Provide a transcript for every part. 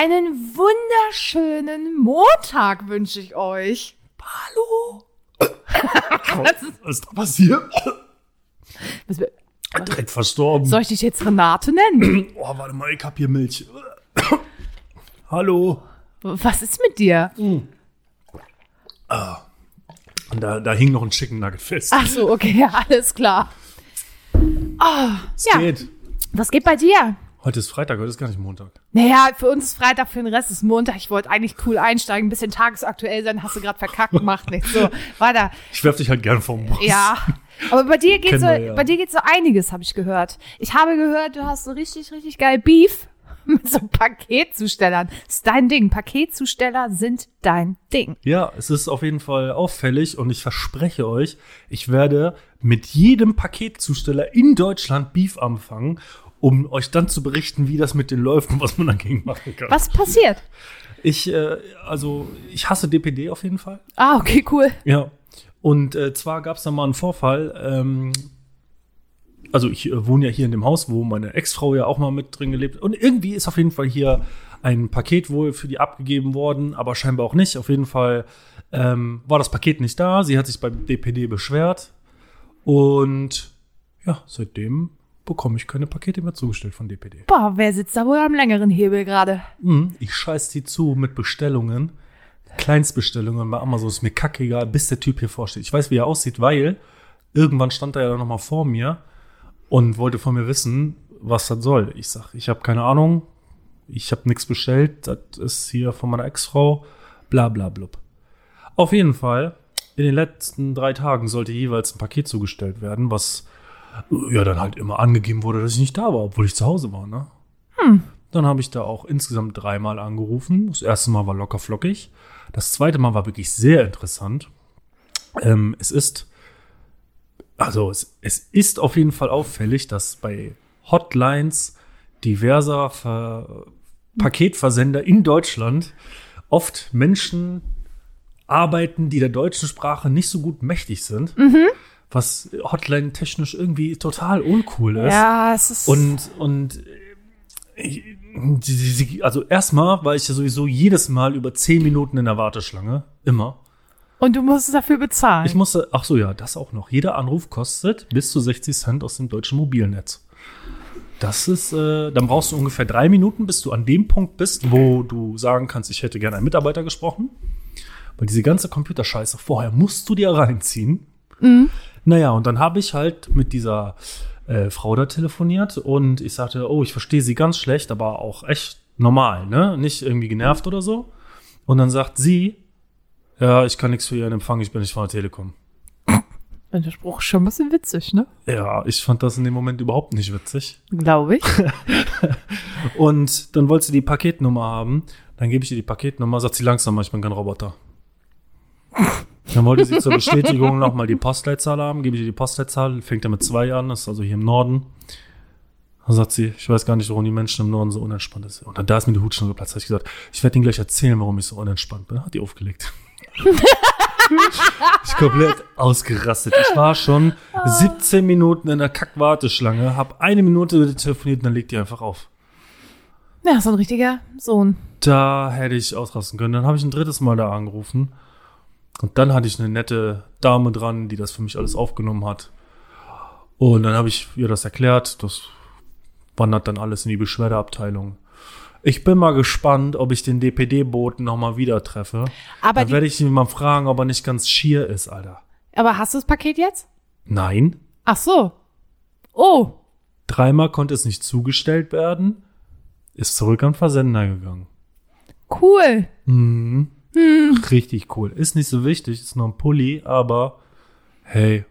Einen wunderschönen Montag wünsche ich euch. Hallo? Was ist da passiert? Direkt verstorben. soll ich dich jetzt Renate nennen? Oh, warte mal, ich hab hier Milch. Hallo. Was ist mit dir? Und da, da hing noch ein Chicken Nugget fest. Ach so, okay, alles klar. es ja. geht. Was geht bei dir? Heute ist Freitag, heute ist gar nicht Montag. Naja, für uns ist Freitag, für den Rest ist Montag. Ich wollte eigentlich cool einsteigen, ein bisschen tagesaktuell sein, hast du gerade verkackt, macht nichts. So, weiter. Ich werf dich halt gern vom Bus. Ja. Aber bei dir geht so, ja. bei dir geht so einiges, habe ich gehört. Ich habe gehört, du hast so richtig, richtig geil Beef mit so Paketzustellern. Das ist dein Ding. Paketzusteller sind dein Ding. Ja, es ist auf jeden Fall auffällig und ich verspreche euch, ich werde mit jedem Paketzusteller in Deutschland Beef anfangen, um euch dann zu berichten, wie das mit denen läuft und was man dagegen machen kann. Was passiert? Ich, äh, also, ich hasse DPD auf jeden Fall. Ah, okay, cool. Ja. Und äh, zwar gab es da mal einen Vorfall. Ähm, also ich äh, wohne ja hier in dem Haus, wo meine Ex-Frau ja auch mal mit drin gelebt. hat. Und irgendwie ist auf jeden Fall hier ein Paket wohl für die abgegeben worden, aber scheinbar auch nicht. Auf jeden Fall ähm, war das Paket nicht da. Sie hat sich beim DPD beschwert. Und ja, seitdem bekomme ich keine Pakete mehr zugestellt von DPD. Boah, wer sitzt da wohl am längeren Hebel gerade? Mhm, ich scheiß die zu mit Bestellungen. Kleinstbestellungen bei Amazon ist mir kackegal, bis der Typ hier vorsteht. Ich weiß, wie er aussieht, weil irgendwann stand er ja noch mal vor mir und wollte von mir wissen, was das soll. Ich sag, ich habe keine Ahnung, ich habe nichts bestellt, das ist hier von meiner Ex-Frau, bla bla blub. Auf jeden Fall, in den letzten drei Tagen sollte jeweils ein Paket zugestellt werden, was ja dann halt immer angegeben wurde, dass ich nicht da war, obwohl ich zu Hause war, ne? Dann habe ich da auch insgesamt dreimal angerufen. Das erste Mal war locker flockig. Das zweite Mal war wirklich sehr interessant. Ähm, es ist, also es, es ist auf jeden Fall auffällig, dass bei Hotlines diverser Ver Paketversender in Deutschland oft Menschen arbeiten, die der deutschen Sprache nicht so gut mächtig sind. Was Hotline-technisch irgendwie total uncool ist. Ja, es ist. Und, und äh, also erstmal war ich ja sowieso jedes Mal über zehn Minuten in der Warteschlange. Immer. und du musst es dafür bezahlen. Ich musste, ach so, ja, das auch noch. Jeder Anruf kostet bis zu 60 Cent aus dem deutschen Mobilnetz. Das ist, äh, dann brauchst du ungefähr drei Minuten, bis du an dem Punkt bist, wo du sagen kannst, ich hätte gerne einen Mitarbeiter gesprochen. Weil diese ganze Computerscheiße vorher musst du dir reinziehen. Naja, und dann habe ich halt mit dieser äh, Frau da telefoniert und ich sagte, oh, ich verstehe sie ganz schlecht, aber auch echt normal, ne? Nicht irgendwie genervt oder so. Und dann sagt sie, ja, ich kann nichts für ihren Empfang, ich bin nicht von der Telekom. Der Spruch ist schon ein bisschen witzig, ne? Ja, ich fand das in dem Moment überhaupt nicht witzig. Glaube ich. Und dann wollte sie die Paketnummer haben. Dann gebe ich ihr die Paketnummer, sagt sie langsam, ich bin kein Roboter. Dann wollte sie zur Bestätigung nochmal die Postleitzahl haben, gebe ich ihr die Postleitzahl, fängt ja mit zwei an, ist also hier im Norden. Dann sagt sie, ich weiß gar nicht, warum die Menschen im Norden so unentspannt sind. Und dann da ist mir die Hutschnur geplatzt. Habe ich gesagt, ich werde Ihnen gleich erzählen, warum ich so unentspannt bin. Hat die aufgelegt. ich komplett ausgerastet. Ich war schon 17 Minuten in der Kackwarteschlange, habe eine Minute mit ihr telefoniert und dann legt die einfach auf. Ja, so ein richtiger Sohn. Da hätte ich ausrasten können. Dann habe ich ein drittes Mal da angerufen. Und dann hatte ich eine nette Dame dran, die das für mich alles aufgenommen hat. Und dann habe ich ihr das erklärt. Das wandert dann alles in die Beschwerdeabteilung. Ich bin mal gespannt, ob ich den DPD-Boten nochmal wieder treffe. Aber, Dann werde ich ihn mal fragen, ob er nicht ganz schier ist, Alter. aber hast du das Paket jetzt? Nein. Ach so. Oh. Dreimal konnte es nicht zugestellt werden. Ist zurück an Versender gegangen. Cool. Mhm. Richtig cool. Ist nicht so wichtig, ist nur ein Pulli, aber hey,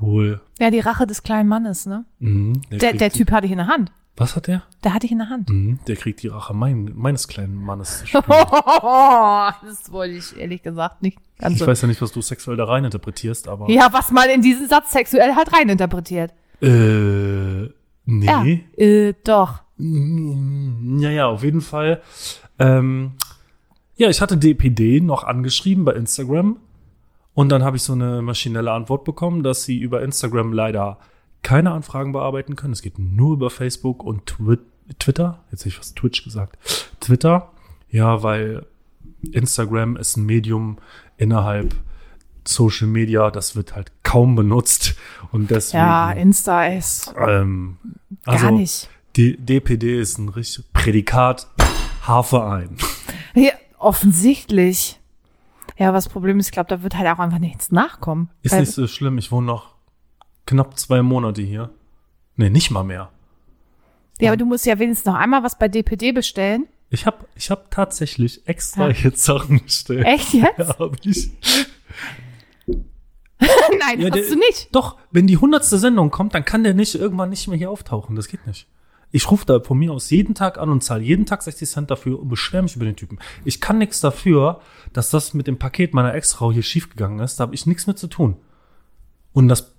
cool. Ja, die Rache des kleinen Mannes, ne? Mhm. Der, der die- Typ hatte ich in der Hand. Was hat der? Der hatte ich in der Hand. Mhm. Der kriegt die Rache mein, meines kleinen Mannes zu das wollte ich ehrlich gesagt nicht ganz Ich so. weiß ja nicht, was du sexuell da rein interpretierst, aber. Ja, was man in diesen Satz sexuell halt reininterpretiert. Äh, nee. Ja. Äh, doch. Ja, ja, auf jeden Fall. Ähm, ja, ich hatte DPD noch angeschrieben bei Instagram. Und dann habe ich so eine maschinelle Antwort bekommen, dass sie über Instagram leider keine Anfragen bearbeiten können. Es geht nur über Facebook und Twi Twitter. Jetzt hätte ich fast Twitch gesagt. Twitter. Ja, weil Instagram ist ein Medium innerhalb Social Media, das wird halt kaum benutzt. Und deswegen. Ja, Insta ist ähm, gar also nicht. D DPD ist ein richtig Prädikat Haarverein. Ja, offensichtlich. Ja, was das Problem ist, ich glaube, da wird halt auch einfach nichts nachkommen. Ist nicht so schlimm. Ich wohne noch knapp zwei Monate hier. Nee, nicht mal mehr. ja, aber du musst ja wenigstens noch einmal was bei DPD bestellen. Ich habe ich hab tatsächlich extra Ja. jetzt Sachen bestellt. Echt jetzt? Ja, hab ich. Nein, Ja, hast der- du nicht. Doch, wenn die hundertste Sendung kommt, dann kann der nicht irgendwann nicht mehr hier auftauchen. Das geht nicht. Ich rufe da von mir aus jeden Tag an und zahle jeden Tag 60 Cent dafür und beschwere mich über den Typen. Ich kann nichts dafür, dass das mit dem Paket meiner Ex-Frau hier schiefgegangen ist. Da habe ich nichts mit zu tun. Und das.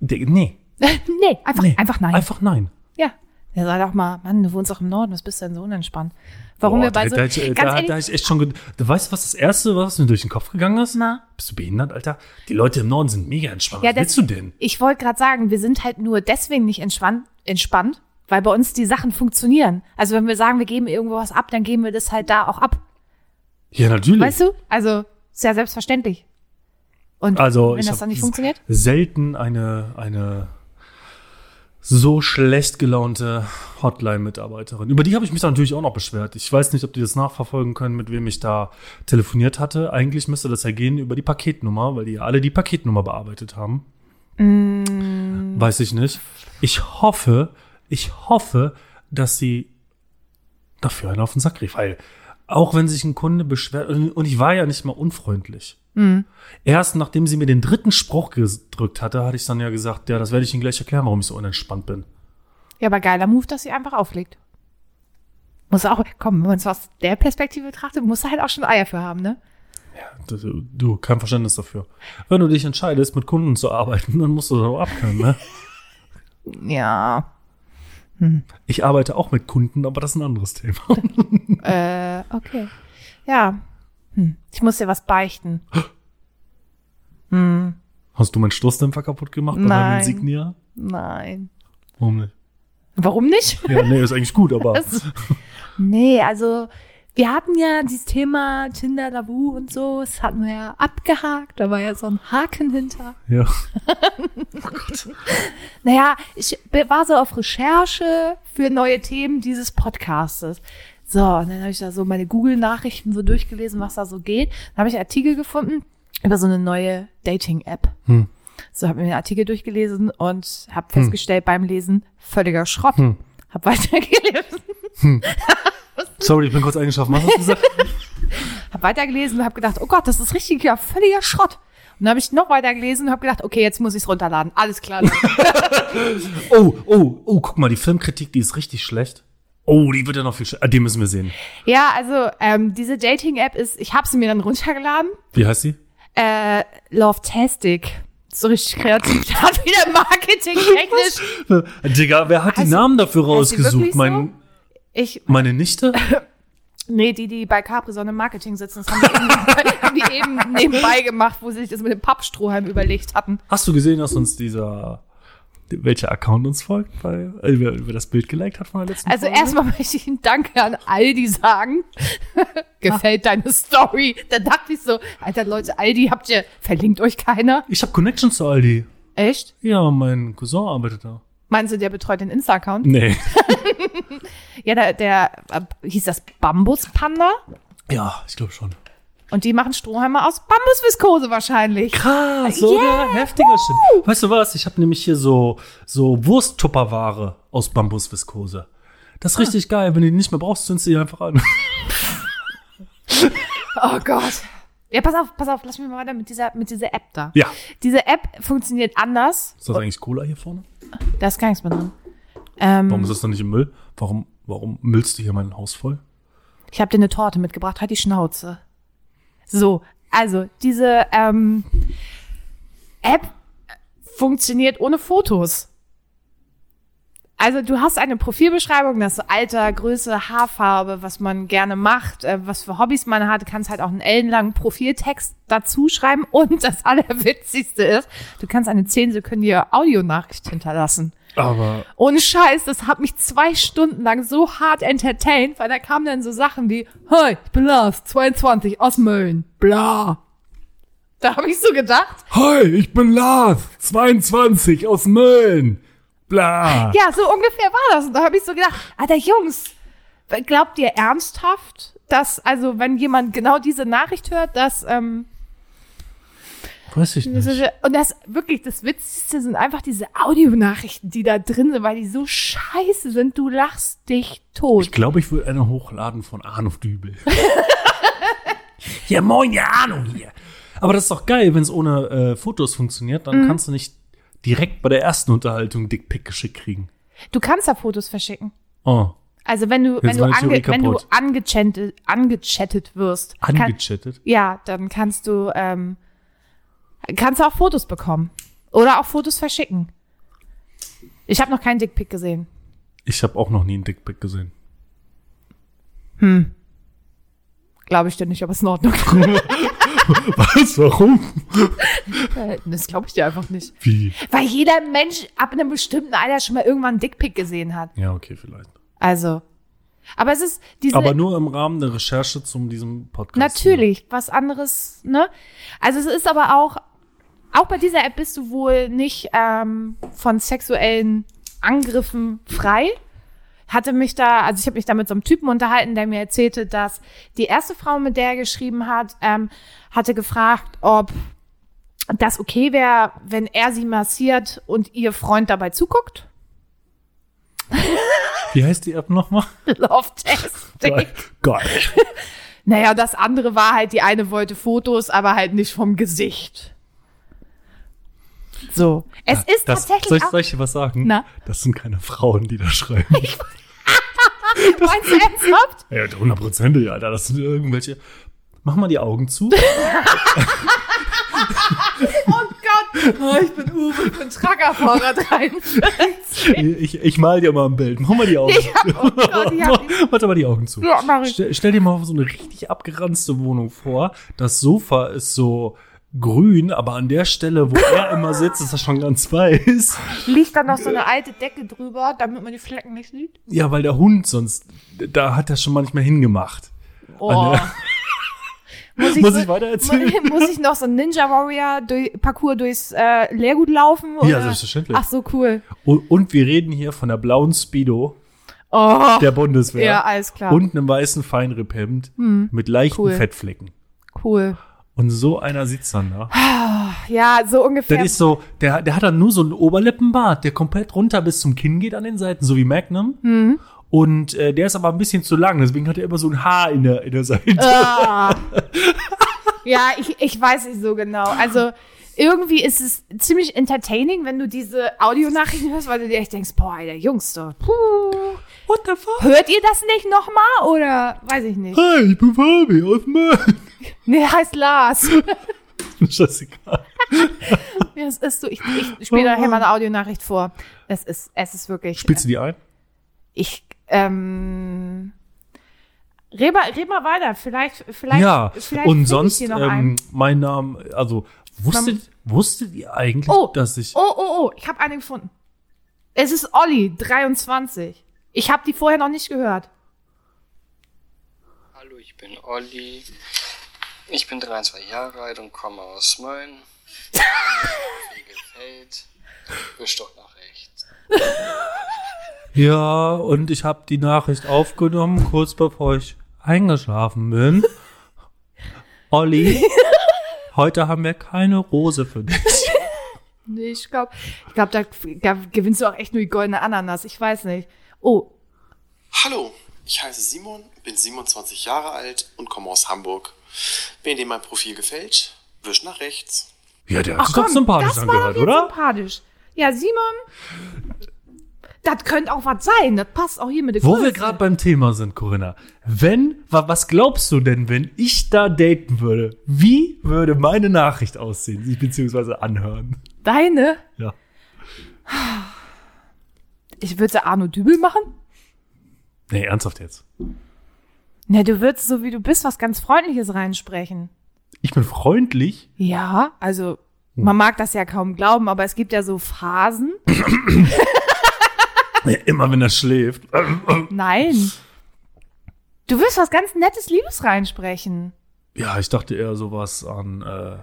Nee, nee, einfach, nee. einfach nein. Einfach nein. Ja. Ja, sag doch mal, Mann, du wohnst doch im Norden, was bist du denn so unentspannt? Warum Boah, wir bei so, da, da, ganz da, ehrlich, da ich echt schon. Du weißt, was das Erste, was mir durch den Kopf gegangen ist? Na? Bist du behindert, Alter? Die Leute im Norden sind mega entspannt. Ja, was willst du denn? ich wollte gerade sagen, wir sind halt nur deswegen nicht entspannt, entspannt, weil bei uns die Sachen funktionieren. Also wenn wir sagen, wir geben irgendwo was ab, dann geben wir das halt da auch ab. Ja, natürlich. Weißt du? Also, ist ja selbstverständlich. Und Also, wenn das dann nicht funktioniert? selten eine, eine so schlecht gelaunte Hotline-Mitarbeiterin. Über die habe ich mich dann natürlich auch noch beschwert. Ich weiß nicht, ob die das nachverfolgen können, mit wem ich da telefoniert hatte. Eigentlich müsste das ja gehen über die Paketnummer, weil die ja alle die Paketnummer bearbeitet haben. Mm. Weiß ich nicht. Ich hoffe, ich hoffe, dass sie dafür einen auf den Sack rief, weil auch wenn sich ein Kunde beschwert, und ich war ja nicht mal unfreundlich. Erst nachdem sie mir den dritten Spruch gedrückt hatte, hatte ich dann ja gesagt, ja, das werde ich Ihnen gleich erklären, warum ich so unentspannt bin. Ja, aber geiler Move, dass sie einfach auflegt. Muss auch, komm, wenn man es aus der Perspektive betrachtet, muss er halt auch schon Eier für haben, ne? Du, du, kein Verständnis dafür. Wenn du dich entscheidest, mit Kunden zu arbeiten, dann musst du da auch abkönnen, ne? Ja. Ich arbeite auch mit Kunden, aber das ist ein anderes Thema. Äh, okay. Ja. Hm. Ich muss dir was beichten. Hast du meinen Stoßdämpfer kaputt gemacht bei meinem Nein. Insignia? Nein. Warum nicht? Warum nicht? Ja, nee, ist eigentlich gut, aber Nee, also wir hatten ja dieses Thema Tinder, Labu und so, das hatten wir ja abgehakt, da war ja so ein Haken hinter. ja. Naja, ich war so auf Recherche für neue Themen dieses Podcastes. So, und dann habe ich da so meine Google-Nachrichten so durchgelesen, was da so geht. Dann habe ich einen Artikel gefunden über so eine neue Dating-App. Hm. So, habe mir den Artikel durchgelesen und habe festgestellt beim Lesen, völliger Schrott. Hm. Hab weitergelesen. Sorry, ich bin kurz eingeschlafen. Was hast du gesagt? Hab weitergelesen und hab gedacht, oh Gott, das ist richtig, ja, völliger Schrott. Und dann habe ich noch weiter gelesen und habe gedacht, okay, jetzt muss ich's runterladen. Alles klar. Oh, oh, oh, guck mal, die Filmkritik, die ist richtig schlecht. Oh, die wird ja noch viel schlechter. Ah, die müssen wir sehen. ja, also ähm, diese Dating-App ist, ich habe sie mir dann runtergeladen. Wie heißt sie? Äh, Love-Tastic. So richtig kreativ. Hat wieder Marketing technisch. Digga, wer hat die Heißt- Namen dafür die rausgesucht? wirklich so? Ich, meine Nichte? nee, die, die bei Capri-Sonne im Marketing sitzen, das haben die, eben, haben die eben nebenbei gemacht, wo sie sich das mit dem Pappstrohhalm überlegt hatten. Hast du gesehen, dass uns dieser, welcher Account uns folgt, weil, äh, über, über das Bild geliked hat von der letzten Also Folge? erstmal möchte ich einen Danke an Aldi sagen. Gefällt deine Story? Da dachte ich so, Alter Leute, Aldi habt ihr, verlinkt euch keiner? Ich habe Connections zu Aldi. Echt? Ja, mein Cousin arbeitet da. Meinst du, der betreut den Insta-Account? Nee. Ja, der, der äh, hieß das Bambus-Panda Ja, ich glaube schon. und die machen Strohhalme aus Bambusviskose wahrscheinlich. Krass, oder? Heftiger Shit. Weißt du was? Ich habe nämlich hier so, so Wursttupperware aus Bambusviskose. Das ist Ah. richtig geil. Wenn du die nicht mehr brauchst, zündest du die einfach an. Oh Gott. Ja, pass auf, pass auf, lass mich mal weiter mit dieser, mit dieser App da. Ja. Diese App funktioniert anders. Ist das eigentlich Cola hier vorne? Da ist gar nichts mehr drin. Ähm, Warum ist das dann nicht im Müll? Warum, warum müllst du hier mein Haus voll? Ich habe dir eine Torte mitgebracht, halt die Schnauze. So, also diese ähm, App funktioniert ohne Fotos. Also du hast eine Profilbeschreibung, das Alter, Größe, Haarfarbe, was man gerne macht, äh, was für Hobbys man hat. Du kannst halt auch einen ellenlangen Profiltext dazu schreiben. Und das Allerwitzigste ist, du kannst eine zehnsekündige Audionachricht hinterlassen. Aber Ohne Scheiß, das hat mich zwei Stunden lang so hart entertained, weil da kamen dann so Sachen wie, Hi, ich bin Lars, 22, aus Mölln, bla. Da habe ich so gedacht, Hi, ich bin Lars, 22 aus Mölln. Bla. ja, so ungefähr war das. Und da habe ich so gedacht, Alter Jungs, glaubt ihr ernsthaft, dass, also wenn jemand genau diese Nachricht hört, dass, ähm, Weiß ich Das nicht. Und das wirklich, das Witzigste sind einfach diese Audionachrichten, die da drin sind, weil die so scheiße sind, du lachst dich tot. Ich glaube, ich würde eine hochladen von Arno Dübel. ja, moin, ja, Arno hier. Aber das ist doch geil, wenn es ohne äh, Fotos funktioniert, Mhm. dann kannst du nicht direkt bei der ersten Unterhaltung Dickpick geschickt kriegen. Du kannst da Fotos verschicken. Oh, Also wenn du, wenn du, ange, wenn du angechattet, angechattet wirst, kann, angechattet. ja, dann kannst du, ähm, kannst du auch Fotos bekommen. Oder auch Fotos verschicken. Ich habe noch keinen Dickpick gesehen. Ich habe auch noch nie einen Dickpick gesehen. Glaube ich dir nicht, aber ist in Ordnung. Was? Warum? Äh, das glaube ich dir einfach nicht. Wie? Weil jeder Mensch ab einem bestimmten Alter schon mal irgendwann einen Dickpick gesehen hat. Ja, okay, vielleicht. Also. Aber es ist diese. Aber nur im Rahmen der Recherche zum diesem Podcast. Natürlich, was anderes, ne? Also es ist aber auch, auch bei dieser App bist du wohl nicht ähm, von sexuellen Angriffen frei. Hatte mich da, also ich habe mich da mit so einem Typen unterhalten, der mir erzählte, dass die erste Frau, mit der er geschrieben hat, ähm, hatte gefragt, ob das okay wäre, wenn er sie massiert und ihr Freund dabei zuguckt. Wie heißt die App nochmal? Love Testing. Geil. Geil. Naja, das andere war halt, die eine wollte Fotos, aber halt nicht vom Gesicht. So. Es ist Das, tatsächlich soll, ich, soll ich dir was sagen? Na? Das sind keine Frauen, die da schreiben. Meinst du ernsthaft? ja, hundertprozentig, Alter. Das sind irgendwelche. Mach mal die Augen zu. Oh Gott. Oh, ich bin Uwe, ich bin Truckerfahrer 43. Ich, ich mal dir mal ein Bild. Mach mal die Augen Ich hab, oh Gott, hab, Warte mal die Augen zu. ja, mach ich. Stell, stell dir mal so eine richtig abgeranzte Wohnung vor. Das Sofa ist so grün, aber an der Stelle, wo er immer sitzt, ist das schon ganz weiß. Liegt dann noch so eine alte Decke drüber, damit man die Flecken nicht sieht? Ja, weil der Hund sonst, da hat er schon manchmal hingemacht. Oh. Muss Muss so- ich weiter erzählen? mu- Muss ich noch so ein Ninja Warrior durch, Parcours durchs äh, Leergut laufen? Oder? Ja, selbstverständlich. Ach so, cool. Und, und wir reden hier von der blauen Speedo Oh. der Bundeswehr. Ja, alles klar. Und einem weißen Feinripphemd mit leichten Cool. Fettflecken. Cool. Und so einer sitzt dann da. Ja, so ungefähr. Das ist so, der, der hat dann nur so einen Oberlippenbart, der komplett runter bis zum Kinn geht an den Seiten, so wie Magnum. Mhm. Und äh, der ist aber ein bisschen zu lang, deswegen hat er immer so ein Haar in der, in der Seite. Ah. ja, ich, ich weiß nicht so genau. Also irgendwie ist es ziemlich entertaining, wenn du diese Audionachrichten hörst, weil du dir echt denkst, boah, der Jungs doch. Puh. What the fuck? Hört ihr das nicht nochmal oder weiß ich nicht? Hi, ich bin Fabi aus Mölln. Nee, heißt Lars. Scheißegal. Ja, es ist so, ich, ich spiele nachher mal eine Audionachricht vor. Es ist, es ist wirklich. Spielst du die ein? Ich, ähm. Red mal, red mal weiter. Vielleicht, vielleicht. ja, vielleicht und sonst, ähm, einen. mein Name, also, wusstet, wusstet ihr eigentlich, Oh, dass ich, oh, oh, oh, ich habe eine gefunden. Es ist Olli, 23. Ich habe die vorher noch nicht gehört. Hallo, ich bin Olli. Ich bin 23 Jahre alt und komme aus Mölln. Wegelfeld. Wisch doch nach rechts. ja, und ich habe die Nachricht aufgenommen, kurz bevor ich eingeschlafen bin. Olli, heute haben wir keine Rose für dich. Nee, ich glaube, ich glaub, da, da gewinnst du auch echt nur die goldene Ananas. Ich weiß nicht. Oh, Hallo, ich heiße Simon, bin 27 Jahre alt und komme aus Hamburg. Wenn dir mein Profil gefällt, wisch nach rechts. Ja, der hat ach sich doch komm, sympathisch das war angehört, doch jetzt oder? sympathisch. Ja, Simon, das könnte auch was sein. Das passt auch hier mit der Wo Größe. wir gerade beim Thema sind, Corinna. Wenn, wa, was glaubst du denn, wenn ich da daten würde? Wie würde meine Nachricht aussehen, sich beziehungsweise anhören? Deine? Ja. Ich würde Arno Dübel machen? Nee, ernsthaft jetzt. Ne, du würdest so wie du bist was ganz Freundliches reinsprechen. Ich bin freundlich. Ja, also man mag das ja kaum glauben, aber es gibt ja so Phasen. Ja, immer wenn er schläft. Nein. Du willst was ganz Nettes, Liebes reinsprechen. Ja, ich dachte eher sowas an, äh,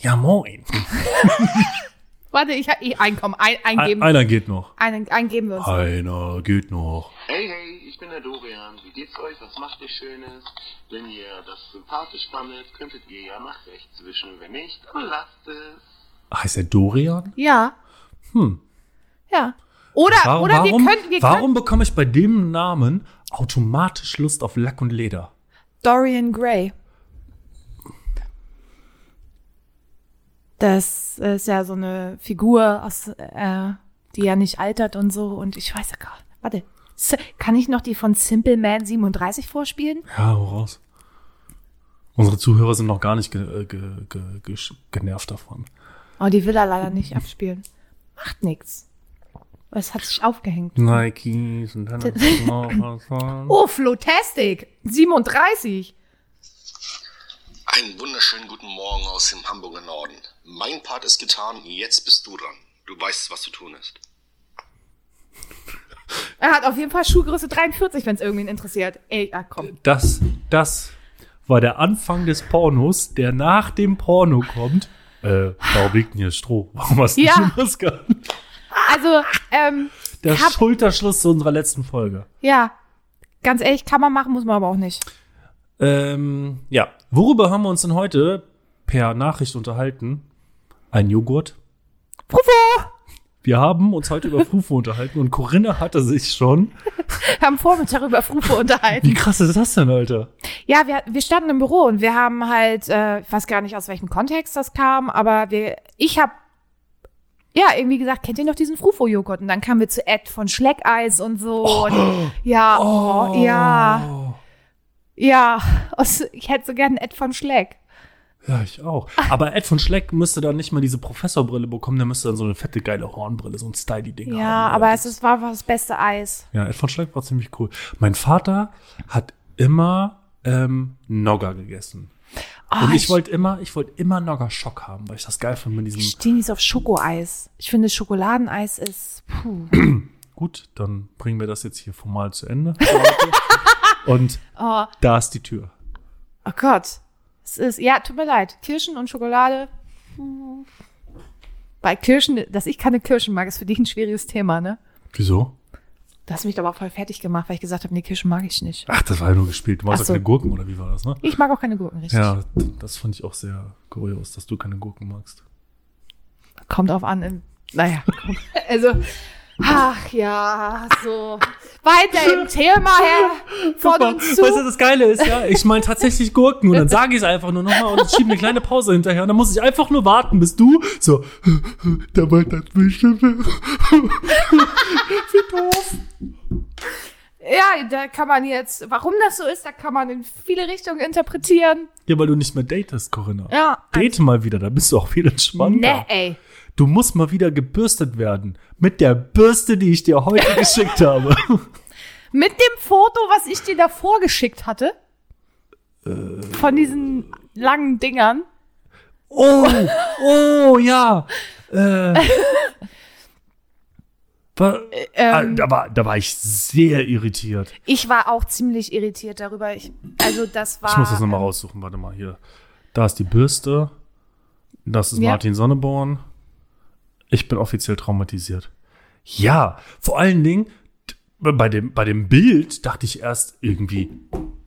ja moin. Warte, ich, ich einkommen, ein, Ein, eingeben. einer geht noch. Einen, eingeben wir uns. Einer geht noch. Hey, hey, ich bin der Dorian. Wie geht's euch? Was macht ihr Schönes? Wenn ihr das sympathisch fandet, könntet ihr ja nach rechts wischen. Wenn nicht, dann lasst es. Heißt er Dorian? Ja. Hm. Ja. Oder, Warum, oder wir warum, können, wir warum bekomme ich bei dem Namen automatisch Lust auf Lack und Leder? können Dorian Gray. Das ist ja so eine Figur, aus, äh, die ja nicht altert und so. Und ich weiß ja gar Warte. S- Kann ich noch die von Simple Man 37 vorspielen? Ja, hau raus. Unsere Zuhörer sind noch gar nicht ge äh, ge ge gesch- genervt davon. Oh, die will er leider nicht abspielen. Macht nix. Es hat sich aufgehängt. Nikes und dann Oh, Flotastic. 37. Einen wunderschönen guten Morgen aus dem Hamburger Norden. Mein Part ist getan, jetzt bist du dran. Du weißt, was zu tun ist. Er hat auf jeden Fall Schuhgröße 43, wenn es irgendwen interessiert. Ey, ah, komm. Das, das war der Anfang des Pornos, der nach dem Porno kommt. Äh, warum liegt denn hier Stroh? Warum hast du Ja. eine Maske? Also, ähm, Der Hab- Schulterschluss zu unserer letzten Folge. ja. Ganz ehrlich, kann man machen, muss man aber auch nicht. Ähm, ja. Worüber haben wir uns denn heute per Nachricht unterhalten? Ein Joghurt. Frufo! Wir haben uns heute über Frufo unterhalten und Corinna hatte sich schon. Wir haben Vormittag über Frufo unterhalten. Wie krass ist das denn, Alter? Ja, wir, wir standen im Büro und wir haben halt, äh, ich weiß gar nicht, aus welchem Kontext das kam, aber wir, ich habe ja irgendwie gesagt, kennt ihr noch diesen Frufo-Joghurt? Und dann kamen wir zu Ed von Schleckeis und so. Und, ja, oh, ja, ja. Ich hätte so gern Ed von Schleck. Ja, ich auch. Aber Ed von Schleck müsste dann nicht mal diese Professorbrille bekommen, der müsste dann so eine fette, geile Hornbrille, so ein Styly-Ding haben. Ja, aber es ist, war das beste Eis. Ja, Ed von Schleck war ziemlich cool. Mein Vater hat immer ähm, Nogger gegessen. Oh, Und ich wollte immer, ich wollte immer Nogger Schock haben, weil ich das geil fand mit diesem. stehe nicht auf Schokoeis. Ich finde, Schokoladeneis ist, puh. Gut, dann bringen wir das jetzt hier formal zu Ende. Und Oh, da ist die Tür. oh Gott. Es ist, ja, tut mir leid. Kirschen und Schokolade. Bei Kirschen, dass ich keine Kirschen mag, ist für dich ein schwieriges Thema, ne? Wieso? Du hast mich aber voll fertig gemacht, weil ich gesagt habe, nee, Kirschen mag ich nicht. Ach, das war ja nur gespielt. Du magst so. keine Gurken, oder wie war das, ne? Ich mag auch keine Gurken, richtig. Ja, das fand ich auch sehr kurios, dass du keine Gurken magst. Kommt drauf an. Im, naja, komm. also, ach ja, so. Weiter im Thema her. Von uns zu. weißt du, das Geile ist, ja, ich meine tatsächlich Gurken und dann sage ich es einfach nur nochmal und schiebe eine kleine Pause hinterher und dann muss ich einfach nur warten, bis du so, der meint das bestimmt. Wie doof. Ja, da kann man jetzt, warum das so ist, da kann man in viele Richtungen interpretieren. Ja, weil du nicht mehr datest, Corinna. Ja. Date mal wieder, da bist du auch viel entspannter. Ne, ey. Du musst mal wieder gebürstet werden. Mit der Bürste, die ich dir heute geschickt habe. Mit dem Foto, was ich dir davor geschickt hatte. Äh. Von diesen langen Dingern. Oh, oh, ja. Äh, war, ah, Ähm, da, war, da war ich sehr irritiert. ich war auch ziemlich irritiert darüber. Ich, also das war. Ich muss das nochmal ähm, raussuchen. Warte mal hier. Da ist die Bürste. Das ist Ja. Martin Sonneborn. Ich bin offiziell traumatisiert. Ja, vor allen Dingen bei dem, bei dem Bild dachte ich erst irgendwie,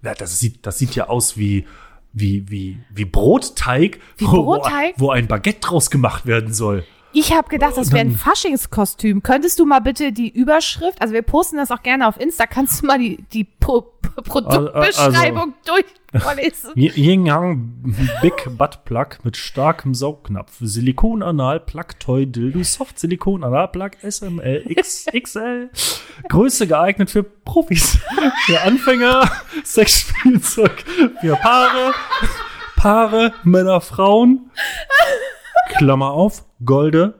das sieht, das sieht ja aus wie, wie, wie, wie Brotteig, Wie Brotteig? Wo, wo ein Baguette draus gemacht werden soll. Ich habe gedacht, das wäre ein Faschingskostüm. Könntest du mal bitte die Überschrift, also wir posten das auch gerne auf Insta, kannst du mal die, die Pro Produktbeschreibung durchvorlesen? Y- Yin Yang Big Butt Plug mit starkem Saugnapf. Silikon Anal Plug Toy Dildo Soft Silikon Anal Plug SML XXL. Größe geeignet für Profis. Für Anfänger. Sexspielzeug für Paare. Paare, Männer, Frauen. Klammer auf. Golde.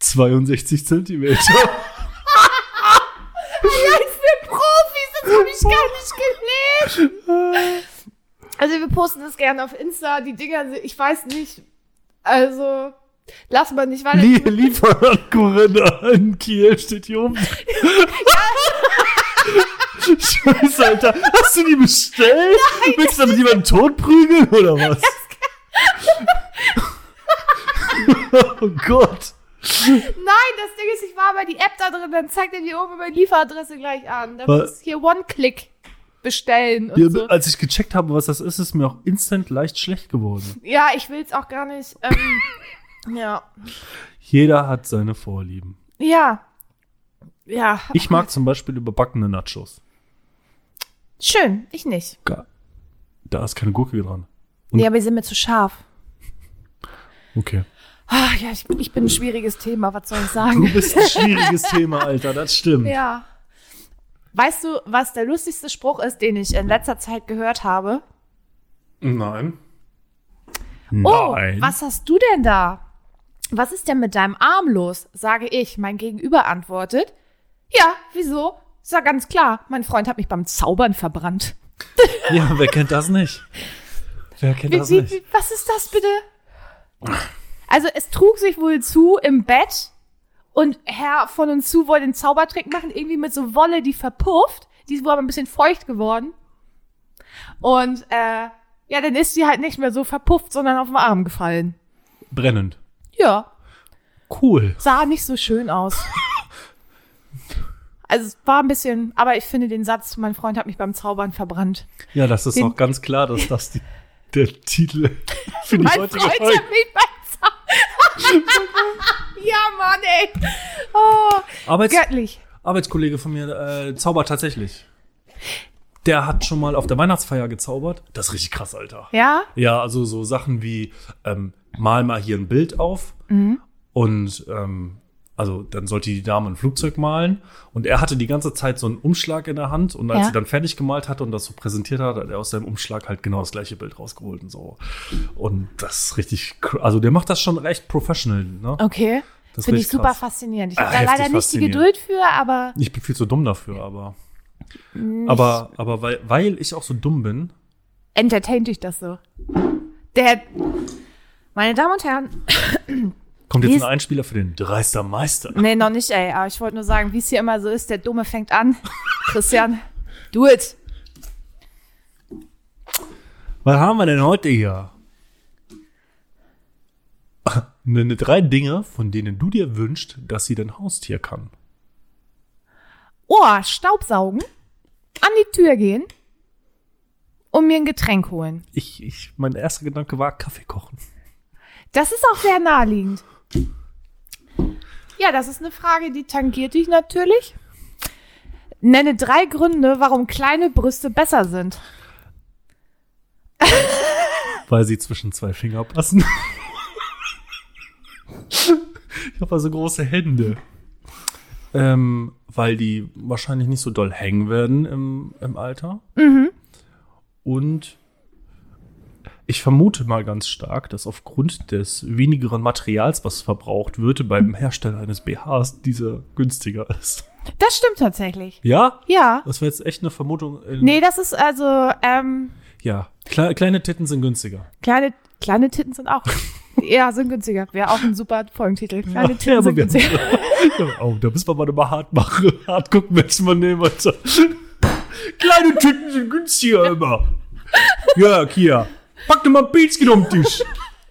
62 Zentimeter. Für Profis, das habe ich gar nicht gelesen. Also wir posten das gerne auf Insta, die Dinger, sind- ich weiß nicht, also Lass mal nicht weiter. Lie Lieferant Corinna in Kiel steht hier oben. Scheiße, Alter. Hast du die bestellt? Willst du damit jemanden totprügeln oder was? oh Gott. Nein, das Ding ist, ich war bei die App da drin, dann zeigt er dir oben meine Lieferadresse gleich an. Da muss hier One-Click bestellen und Ja, so. Als ich gecheckt habe, was das ist, ist mir auch instant leicht schlecht geworden. Ja, ich will's auch gar nicht. Ähm, ja. Jeder hat seine Vorlieben. Ja. Ja. Ich mag zum Beispiel überbackene Nachos. Schön, ich nicht. Da ist keine Gurke dran. Nee, aber die sind mir zu scharf. Okay. Ah, ja, ich, ich bin ein schwieriges Thema, was soll ich sagen? Du bist ein schwieriges Thema, Alter, das stimmt. Ja. Weißt du, was der lustigste Spruch ist, den ich in letzter Zeit gehört habe? Nein. Oh, Nein. was hast du denn da? Was ist denn mit deinem Arm los? Sage ich. Mein Gegenüber antwortet. Ja, wieso? Ist ja ganz klar. Mein Freund hat mich beim Zaubern verbrannt. Ja, wer kennt das nicht? Wer kennt Wie, das wie, nicht? wie, was ist das bitte? Also es trug sich wohl zu im Bett und Herr von uns zu wollte den Zaubertrick machen, irgendwie mit so Wolle, die verpufft. Die ist wohl aber ein bisschen feucht geworden. Und äh, ja, dann ist sie halt nicht mehr so verpufft, sondern auf den Arm gefallen. Brennend. Ja, Cool. sah nicht so schön aus. Also es war ein bisschen, aber ich finde den Satz, mein Freund hat mich beim Zaubern verbrannt. Ja, das ist Den- auch ganz klar, dass das die, der Titel für die Mein heutige Freund Folge. hat mich. ja, Mann, ey. Oh, Arbeits göttlich. Arbeitskollege von mir äh, zaubert tatsächlich. Der hat schon mal auf der Weihnachtsfeier gezaubert. Das ist richtig krass, Alter. Ja? Ja, also so Sachen wie ähm, mal mal hier ein Bild auf und ähm, also dann sollte die Dame ein Flugzeug malen und er hatte die ganze Zeit so einen Umschlag in der Hand und als Ja. sie dann fertig gemalt hatte und das so präsentiert hat, hat er aus seinem Umschlag halt genau das gleiche Bild rausgeholt und so. Und das ist richtig, also der macht das schon recht professional, ne? Okay. Das Finde ich super krass. faszinierend. Ich Ah, habe da leider nicht die. Geduld für, aber Ich bin viel zu dumm dafür, aber aber aber weil weil ich auch so dumm bin, entertaint dich das so. Der, meine Damen und Herren, kommt jetzt ein Einspieler für den Dreister Meister. nee, noch nicht, ey, aber ich wollte nur sagen, wie es hier immer so ist, der Dumme fängt an. Christian, do it. Was haben wir denn heute hier? Nenne drei Dinge, von denen du dir wünschst, dass sie dein Haustier kann. Oh, Staubsaugen, an die Tür gehen und mir ein Getränk holen. Ich, ich, mein erster Gedanke war Kaffee kochen. Das ist auch sehr naheliegend. Ja, das ist eine Frage, die tangiert dich natürlich. Nenne drei Gründe, warum kleine Brüste besser sind. Weil sie zwischen zwei Finger passen. ich habe also große Hände. Ähm, weil die wahrscheinlich nicht so doll hängen werden im, im Alter. Und ich vermute mal ganz stark, dass aufgrund des wenigeren Materials, was verbraucht wird, beim Hersteller eines BHs, dieser günstiger ist. Das stimmt tatsächlich. Ja? Ja. Das wäre jetzt echt eine Vermutung. Nee, das ist also, ähm, Ja. Kle kleine Titten sind günstiger. kleine, kleine Titten sind auch, ja, sind günstiger. Wäre auch ein super Folgentitel. Kleine Ja, Titten aber sind günstiger. Ja, oh, da müssen wir mal immer hart machen. Hart gucken, welchen wir nehmen, Alter. Kleine Titten sind günstiger immer. Ja, Kia. Pack dir mal ein Pilzchen um den Tisch.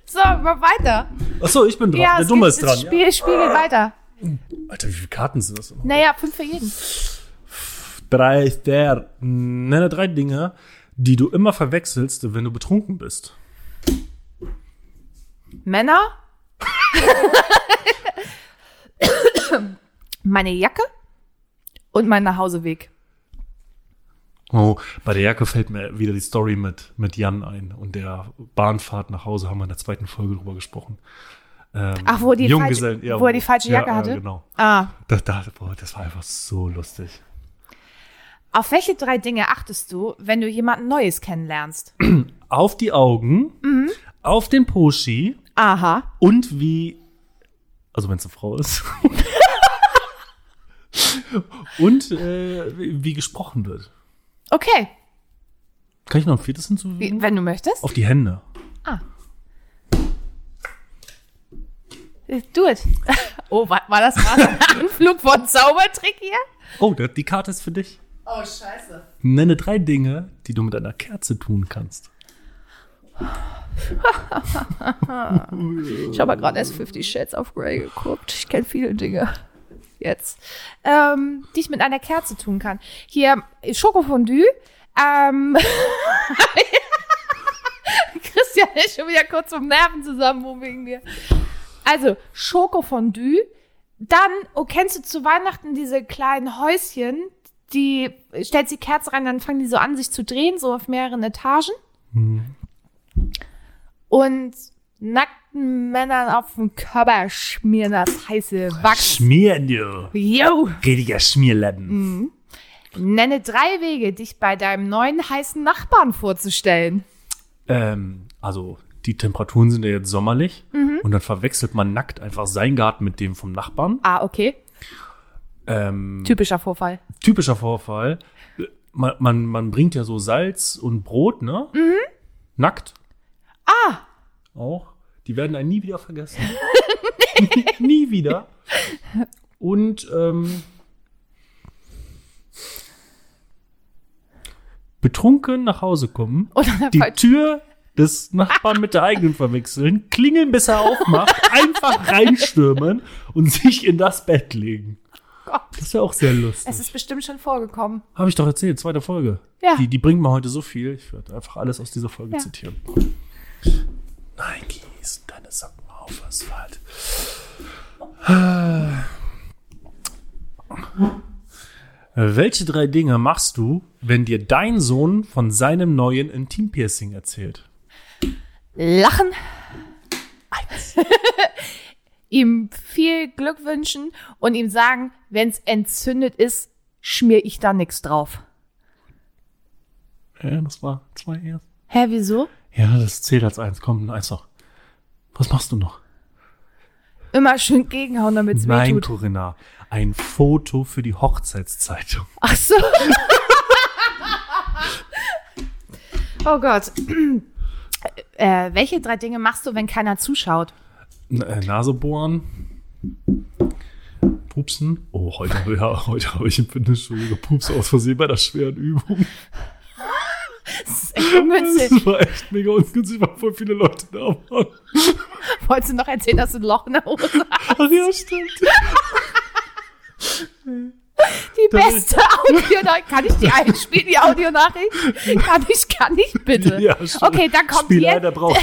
So, mal weiter. Achso, ich bin dran. Ja, Der Dumme ist dran. Das Spiel, Spiel geht weiter. Alter, wie viele Karten sind das? immer? Naja, fünf für jeden. Drei, der. Nenne drei Dinge, die du immer verwechselst, wenn du betrunken bist. Männer. meine Jacke und mein Nachhauseweg. Oh, bei der Jacke fällt mir wieder die Story mit, mit Jan ein und der Bahnfahrt nach Hause haben wir in der zweiten Folge drüber gesprochen. Ähm, Ach, wo, die falsche, ja, wo er die falsche ja, Jacke ja, hatte? genau. Ah. Das, das, boah, das war einfach so lustig. Auf welche drei Dinge achtest du, wenn du jemanden Neues kennenlernst? Auf die Augen, Mhm. auf den Poschi Aha. und wie, also wenn es eine Frau ist. und äh, wie gesprochen wird. Okay, Kann ich noch ein viertes hinzufügen? wenn du möchtest. Auf die Hände. Ah. Do it. Oh, war, war das gerade ein Anflug von Zaubertrick hier? Oh, die Karte ist für dich. Oh, scheiße. Nenne drei Dinge, die du mit einer Kerze tun kannst. Ich habe ja gerade erst 50 Shades of Grey geguckt. Ich kenne viele Dinge. Jetzt. Ähm, die ich mit einer Kerze tun kann. Hier Schokofondue. Ähm, Christian ist schon wieder kurz vom Nerven zusammen wegen mir. Also Schokofondue. Dann, oh, kennst du zu Weihnachten diese kleinen Häuschen, die stellst die Kerze rein, dann fangen die so an, sich zu drehen, so auf mehreren Etagen. Und nackten Männern auf den Körper schmieren das heiße Wachs. Schmieren, du. Yo! Richtiger Schmierlappen. Nenne drei Wege, dich bei deinem neuen heißen Nachbarn vorzustellen. Ähm, also, die Temperaturen sind ja jetzt sommerlich. Und dann verwechselt man nackt einfach seinen Garten mit dem vom Nachbarn. Ah, okay. Ähm, Typischer Vorfall. typischer Vorfall. Man, man, man bringt ja so Salz und Brot, ne? Nackt. Ah! Auch. Die werden einen nie wieder vergessen. nie wieder. Und ähm, betrunken nach Hause kommen, dann die Tür des Nachbarn mit der eigenen verwechseln, klingeln, bis er aufmacht, einfach reinstürmen und sich in das Bett legen. Gott. Das wäre auch sehr lustig. Es ist bestimmt schon vorgekommen. Habe ich doch erzählt, zweite Folge. Ja. Die, die bringt mir heute so viel. Ich werde einfach alles aus dieser Folge Ja. zitieren. Nikes, deine Socken auf Asphalt. Welche drei Dinge machst du, wenn dir dein Sohn von seinem neuen Intimpiercing erzählt? Lachen. ihm viel Glück wünschen und ihm sagen, wenn es entzündet ist, schmier ich da nichts drauf. Ja, das war zwei erst. Hä, wieso? Ja, das zählt als eins. Komm, eins noch. Was machst du noch? Immer schön gegenhauen, damit es Nein, tut. Corinna. Ein Foto für die Hochzeitszeitung. Ach so. oh Gott. äh, welche drei Dinge machst du, wenn keiner zuschaut? N äh, Nase bohren. Pupsen. Oh, heute, ja, heute habe ich im Fitnessstudio gepupst aus Versehen bei der schweren Übung. Das ist echt ungünstig. Das war echt mega ungünstig, weil voll viele Leute da waren. Wolltest du noch erzählen, dass du ein Loch in der Hose hast? Ach ja, stimmt. Die beste Audionachricht. Kann ich die einspielen, die Audionachricht? Kann ich, kann ich bitte? Ja, okay, dann kommt Spieler, jetzt, der braucht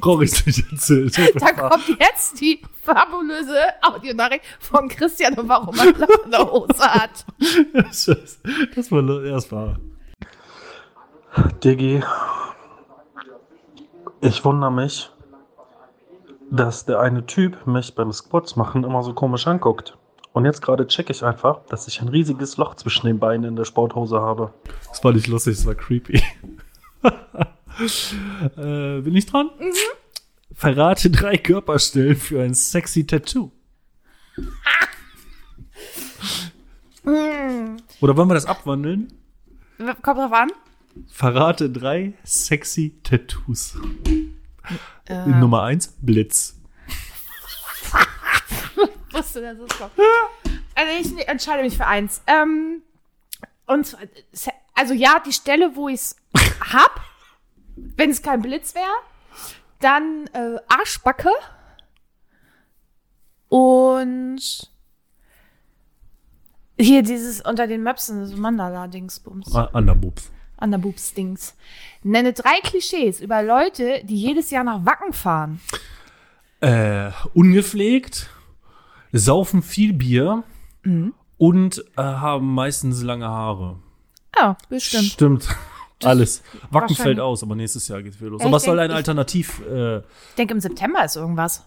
brauch ich nicht erzählen. dann kommt jetzt die fabulöse Audionachricht von Christian und warum er Loch in der Hose hat. Das war, das war. Diggi, ich wundere mich, dass der eine Typ mich beim Squats machen immer so komisch anguckt. Und jetzt gerade checke ich einfach, dass ich ein riesiges Loch zwischen den Beinen in der Sporthose habe. Das war nicht lustig, das war creepy. äh, bin ich dran? Verrate drei Körperstellen für ein sexy Tattoo. Oder wollen wir das abwandeln? Kommt drauf an. Verrate drei sexy Tattoos. Nummer eins, Blitz. wusste, dass es kommt. Also ich entscheide mich für eins. Ähm, und zwar, also ja, die Stelle, wo ich es hab, wenn es kein Blitz wäre, dann äh, Arschbacke und hier dieses unter den Möpsen, so Mandala-Dingsbums. Ah, Underboobs-Dings. Nenne drei Klischees über Leute, die jedes Jahr nach Wacken fahren. Äh, ungepflegt, saufen viel Bier und äh, haben meistens lange Haare. Ja, bestimmt. Stimmt. Alles. Wacken fällt aus, aber nächstes Jahr geht's wieder los. Ja, aber es soll ein Alternativ, äh, Ich denke, im September ist irgendwas.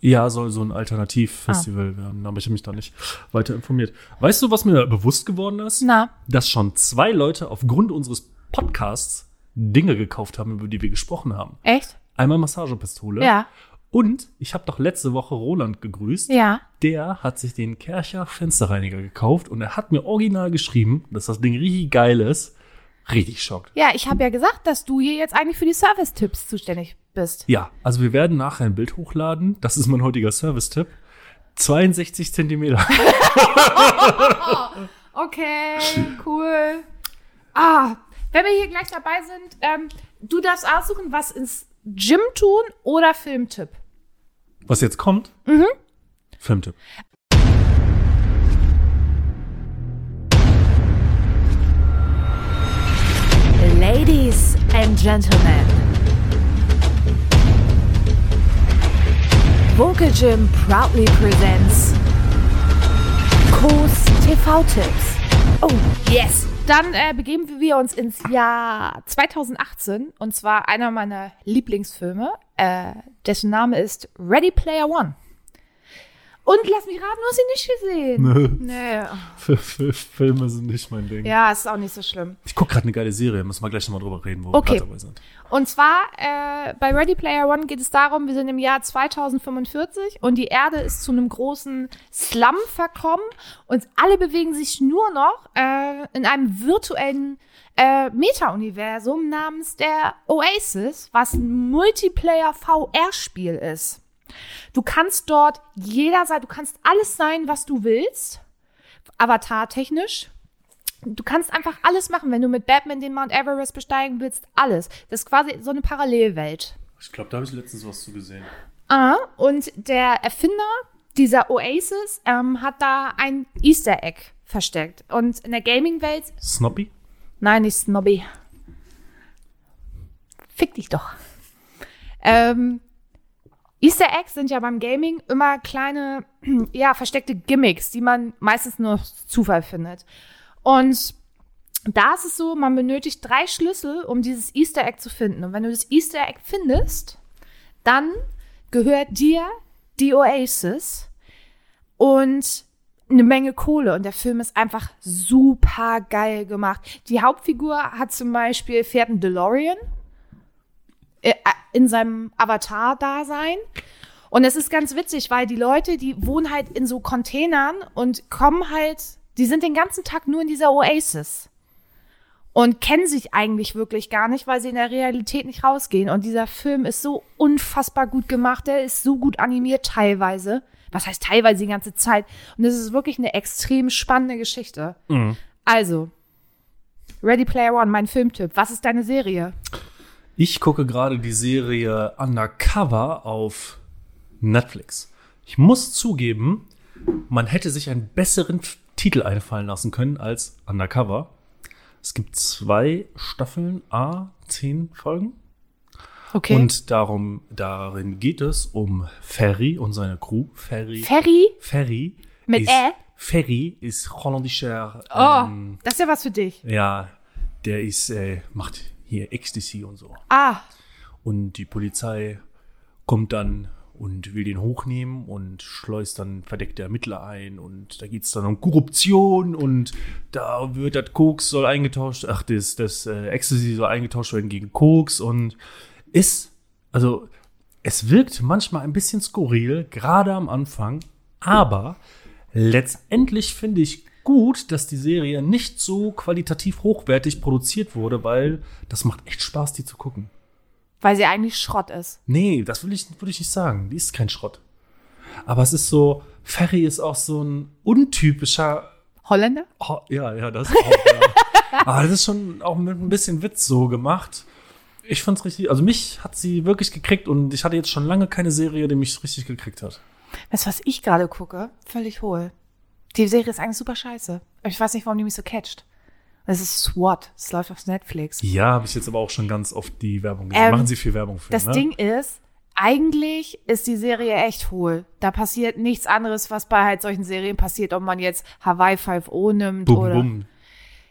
ja, soll so ein Alternativfestival werden, aber ich habe mich da nicht weiter informiert. Weißt du, was mir bewusst geworden ist? Na, Dass schon zwei Leute aufgrund unseres Podcasts Dinge gekauft haben, über die wir gesprochen haben. echt? Einmal Massagepistole. Ja. Und ich habe doch letzte Woche Roland gegrüßt. Ja. Der hat sich den Kercher Fensterreiniger gekauft und er hat mir original geschrieben, dass das Ding richtig geil ist. Richtig schockt. Ja, ich habe ja gesagt, dass du hier jetzt eigentlich für die Service-Tipps zuständig bist. Ja, also wir werden nachher ein Bild hochladen. Das ist mein heutiger Service-Tipp. 62 Zentimeter. Okay, cool. Ah, wenn wir hier gleich dabei sind, ähm, du darfst aussuchen, was ins Gym tun oder Filmtipp. Was jetzt kommt? Mhm. Filmtipp. Ladies and Gentlemen. Vocal Gym proudly presents Kurs TV-Tipps. Oh, yes. Dann äh, begeben wir uns ins Jahr 2018 und zwar einer meiner Lieblingsfilme, äh, dessen Name ist Ready Player One. Und lass mich raten, du hast ihn nicht gesehen. Nö. Nee. F Filme sind nicht mein Ding. Ja, ist auch nicht so schlimm. Ich gucke gerade eine geile Serie. Müssen wir gleich nochmal drüber reden, wo Okay. wir gerade dabei sind. Und zwar äh, bei Ready Player One geht es darum, wir sind im Jahr 2045 und die Erde ist zu einem großen Slum verkommen und alle bewegen sich nur noch äh, in einem virtuellen äh, Meta-Universum namens der Oasis, was ein Multiplayer-VR-Spiel ist. Du kannst dort jeder sein, du kannst alles sein, was du willst, avatar-technisch. Du kannst einfach alles machen, wenn du mit Batman den Mount Everest besteigen willst, alles. Das ist quasi so eine Parallelwelt. Ich glaube, da habe ich letztens was zu gesehen. Ah, und der Erfinder dieser Oasis ähm, hat da ein Easter Egg versteckt. Und in der Gaming-Welt, Snoppy? nein, nicht Snobby. Fick dich doch. Ähm, Easter Eggs sind ja beim Gaming immer kleine, ja, versteckte Gimmicks, die man meistens nur aus Zufall findet. Und da ist es so, man benötigt drei Schlüssel, um dieses Easter Egg zu finden. Und wenn du das Easter Egg findest, dann gehört dir die Oasis und eine Menge Kohle. Und der Film ist einfach super geil gemacht. Die Hauptfigur hat zum Beispiel, fährt einen DeLorean äh, in seinem Avatar-Dasein. Und es ist ganz witzig, weil die Leute, die wohnen halt in so Containern und kommen halt, die sind den ganzen Tag nur in dieser Oasis und kennen sich eigentlich wirklich gar nicht, weil sie in der Realität nicht rausgehen. Und dieser Film ist so unfassbar gut gemacht, der ist so gut animiert teilweise. Was heißt teilweise die ganze Zeit? Und es ist wirklich eine extrem spannende Geschichte. Also, Ready Player One, mein Filmtipp. Was ist deine Serie? Ich gucke gerade die Serie Undercover auf Netflix. Ich muss zugeben, man hätte sich einen besseren Titel einfallen lassen können als Undercover. Es gibt zwei Staffeln, A, zehn Folgen. Okay. Und darum, darin geht es um Ferry und seine Crew. Ferry. Ferry? Ferry. Mit ist, Ä? Ferry ist holländischer. Oh, Ähm, das ist ja was für dich. ja, der ist, äh, macht hier Ecstasy und so. Ah, Und die Polizei kommt dann und will den hochnehmen und schleust dann verdeckte Ermittler ein und da geht's dann um Korruption und da wird das Koks soll eingetauscht, ach, das, das äh, Ecstasy soll eingetauscht werden gegen Koks und ist, also es wirkt manchmal ein bisschen skurril, gerade am Anfang, aber letztendlich finde ich gut, dass die Serie nicht so qualitativ hochwertig produziert wurde, weil das macht echt Spaß, die zu gucken. Weil sie eigentlich Schrott ist. Nee, das will ich, würde ich nicht sagen. Die ist kein Schrott. Aber es ist so, Ferry ist auch so ein untypischer. Holländer? Oh, ja, ja, das auch. ja. Aber das ist schon auch mit ein bisschen Witz so gemacht. Ich fand's richtig, also mich hat sie wirklich gekriegt und ich hatte jetzt schon lange keine Serie, die mich richtig gekriegt hat. Weißt du, was ich gerade gucke? Völlig hohl. Die Serie ist eigentlich super scheiße. Aber Ich weiß nicht, warum die mich so catcht. Das ist SWAT. Das läuft auf Netflix. Ja, habe ich jetzt aber auch schon ganz oft die Werbung gesehen. Ähm, Machen sie viel Werbung für, Das ne? Ding ist, eigentlich ist die Serie echt hohl. Da passiert nichts anderes, was bei halt solchen Serien passiert, ob man jetzt Hawaii 5.0 nimmt Bum, oder. bum.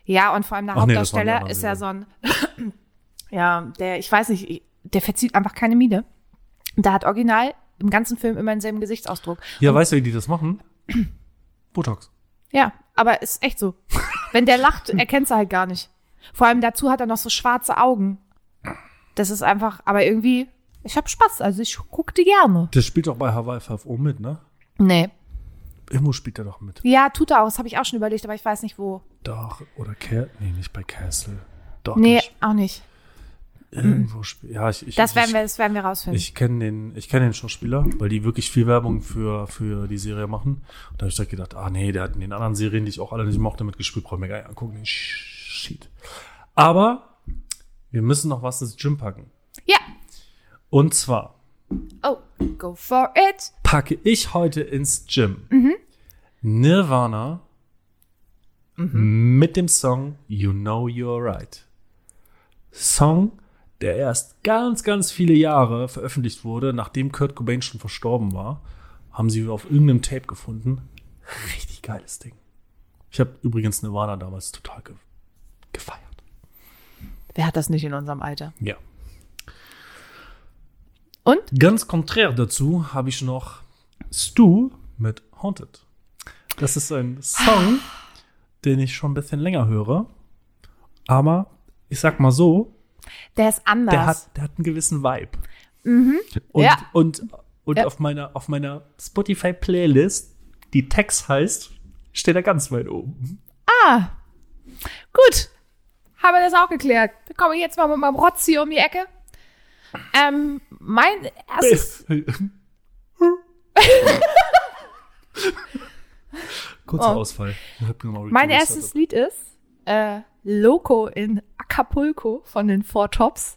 Ja, und vor allem der Ach nee, Hauptdarsteller anderen ist ja so ein, ja, der, ich weiß nicht, der verzieht einfach keine Miene. Da hat original im ganzen Film immer denselben Gesichtsausdruck. Ja, weißt du, wie die das machen? Botox. Ja, aber ist echt so. Wenn der lacht, erkennst du halt gar nicht. Vor allem dazu hat er noch so schwarze Augen. Das ist einfach, aber irgendwie, ich hab Spaß, also ich guck die gerne. Der spielt auch bei Hawaii 5.0 mit, ne? Nee. Irgendwo spielt er doch mit. Ja, tut er auch, das habe ich auch schon überlegt, aber ich weiß nicht wo. Doch, oder Castle. Nee, nicht bei Castle. Doch Nee, nicht. auch nicht. Irgendwo ja, ich, ich, Das werden wir, das werden wir rausfinden. Ich kenne den, ich kenne den Schauspieler, weil die wirklich viel Werbung für, für die Serie machen. Und da habe ich direkt gedacht, ah nee, der hat in den anderen Serien, die ich auch alle nicht mochte, mitgespielt, brauche ich mir gar nicht angucken. Den Shit. Aber wir müssen noch was ins Gym packen. ja. Und zwar Oh, go for it. packe ich heute ins Gym Nirvana mit dem Song You Know You're Right. Song, der erst ganz, ganz viele Jahre veröffentlicht wurde, nachdem Kurt Cobain schon verstorben war, haben sie auf irgendeinem Tape gefunden. Richtig geiles Ding. Ich habe übrigens Nirvana damals total ge gefeiert. Wer hat das nicht in unserem Alter? Ja. Und? Ganz konträr dazu habe ich noch Stu mit Haunted. Das ist ein Song, den ich schon ein bisschen länger höre. Aber ich sag mal so, Der ist anders. der hat, der hat einen gewissen Vibe. Und, Ja. und, und Ja. auf meiner, auf meiner Spotify-Playlist, die Text heißt, steht er ganz weit oben. Ah, gut. Haben wir das auch geklärt. Dann komme ich jetzt mal mit meinem Rotz hier um die Ecke. Ähm, mein erstes, Kurzer Oh. Ausfall. Genau mein erstes Lied ist äh, Loco in Acapulco von den Four Tops.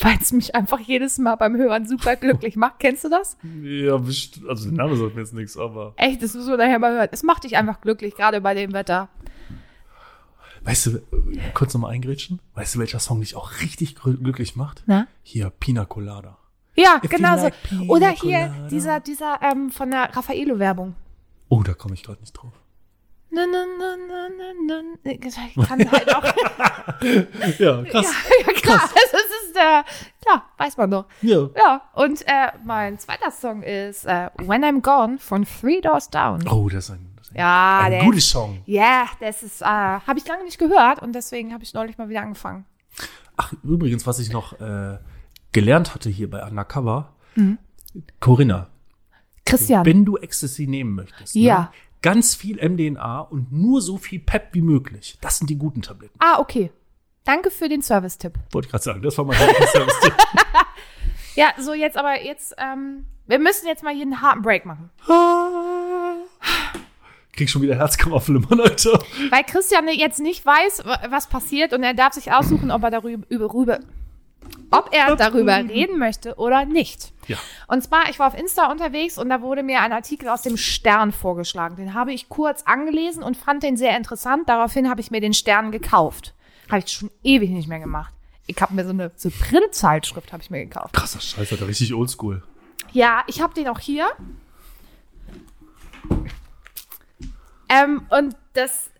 Weil es mich einfach jedes Mal beim Hören super glücklich macht. Kennst du das? Ja, also der Name sagt mir jetzt nichts, aber. Echt, das müssen wir nachher mal hören. Es macht dich einfach glücklich, gerade bei dem Wetter. Weißt du, kurz nochmal eingrätschen? Weißt du, welcher Song dich auch richtig glücklich macht? Na? Hier, Pina Colada. Ja, If genau so. like Oder hier Colada. dieser, dieser ähm, von der Raffaello-Werbung. Oh, da komme ich gerade nicht drauf. Na, na, na, na, na, na. Ich kann halt auch. Ja, krass. ja, klar, das ist, äh, klar, weiß man doch. Ja. Ja, und äh, mein zweiter Song ist äh, When I'm Gone von Three Doors Down. Oh, das ist ein, das ist ein, Ja, ein guter Song. Ja, das ist, äh, habe ich lange nicht gehört und deswegen habe ich neulich mal wieder angefangen. Ach, übrigens, was ich noch äh, gelernt hatte hier bei Undercover, Mhm. Corinna, Christian. wenn du Ecstasy nehmen möchtest, Ja. ne, ganz viel MDNA und nur so viel Pep wie möglich. Das sind die guten Tabletten. ah, okay. Danke für den Service-Tipp. Wollte ich gerade sagen, das war mein Service-Tipp. Ja, so jetzt aber jetzt, ähm, wir müssen jetzt mal hier einen harten Break machen. Krieg schon wieder Herzkammerflimmern, Alter. Weil Christian jetzt nicht weiß, wa- was passiert und er darf sich aussuchen, ob er darüber, über, rüber, ob er darüber reden möchte oder nicht. Ja. Und zwar, ich war auf Insta unterwegs und da wurde mir ein Artikel aus dem Stern vorgeschlagen. Den habe ich kurz angelesen und fand den sehr interessant. Daraufhin habe ich mir den Stern gekauft. Habe ich schon ewig nicht mehr gemacht. Ich habe mir so eine so Printzeitschrift habe ich mir gekauft. Krasser Scheiß, Alter, richtig oldschool. Ja, ich habe den auch hier. Ähm, und das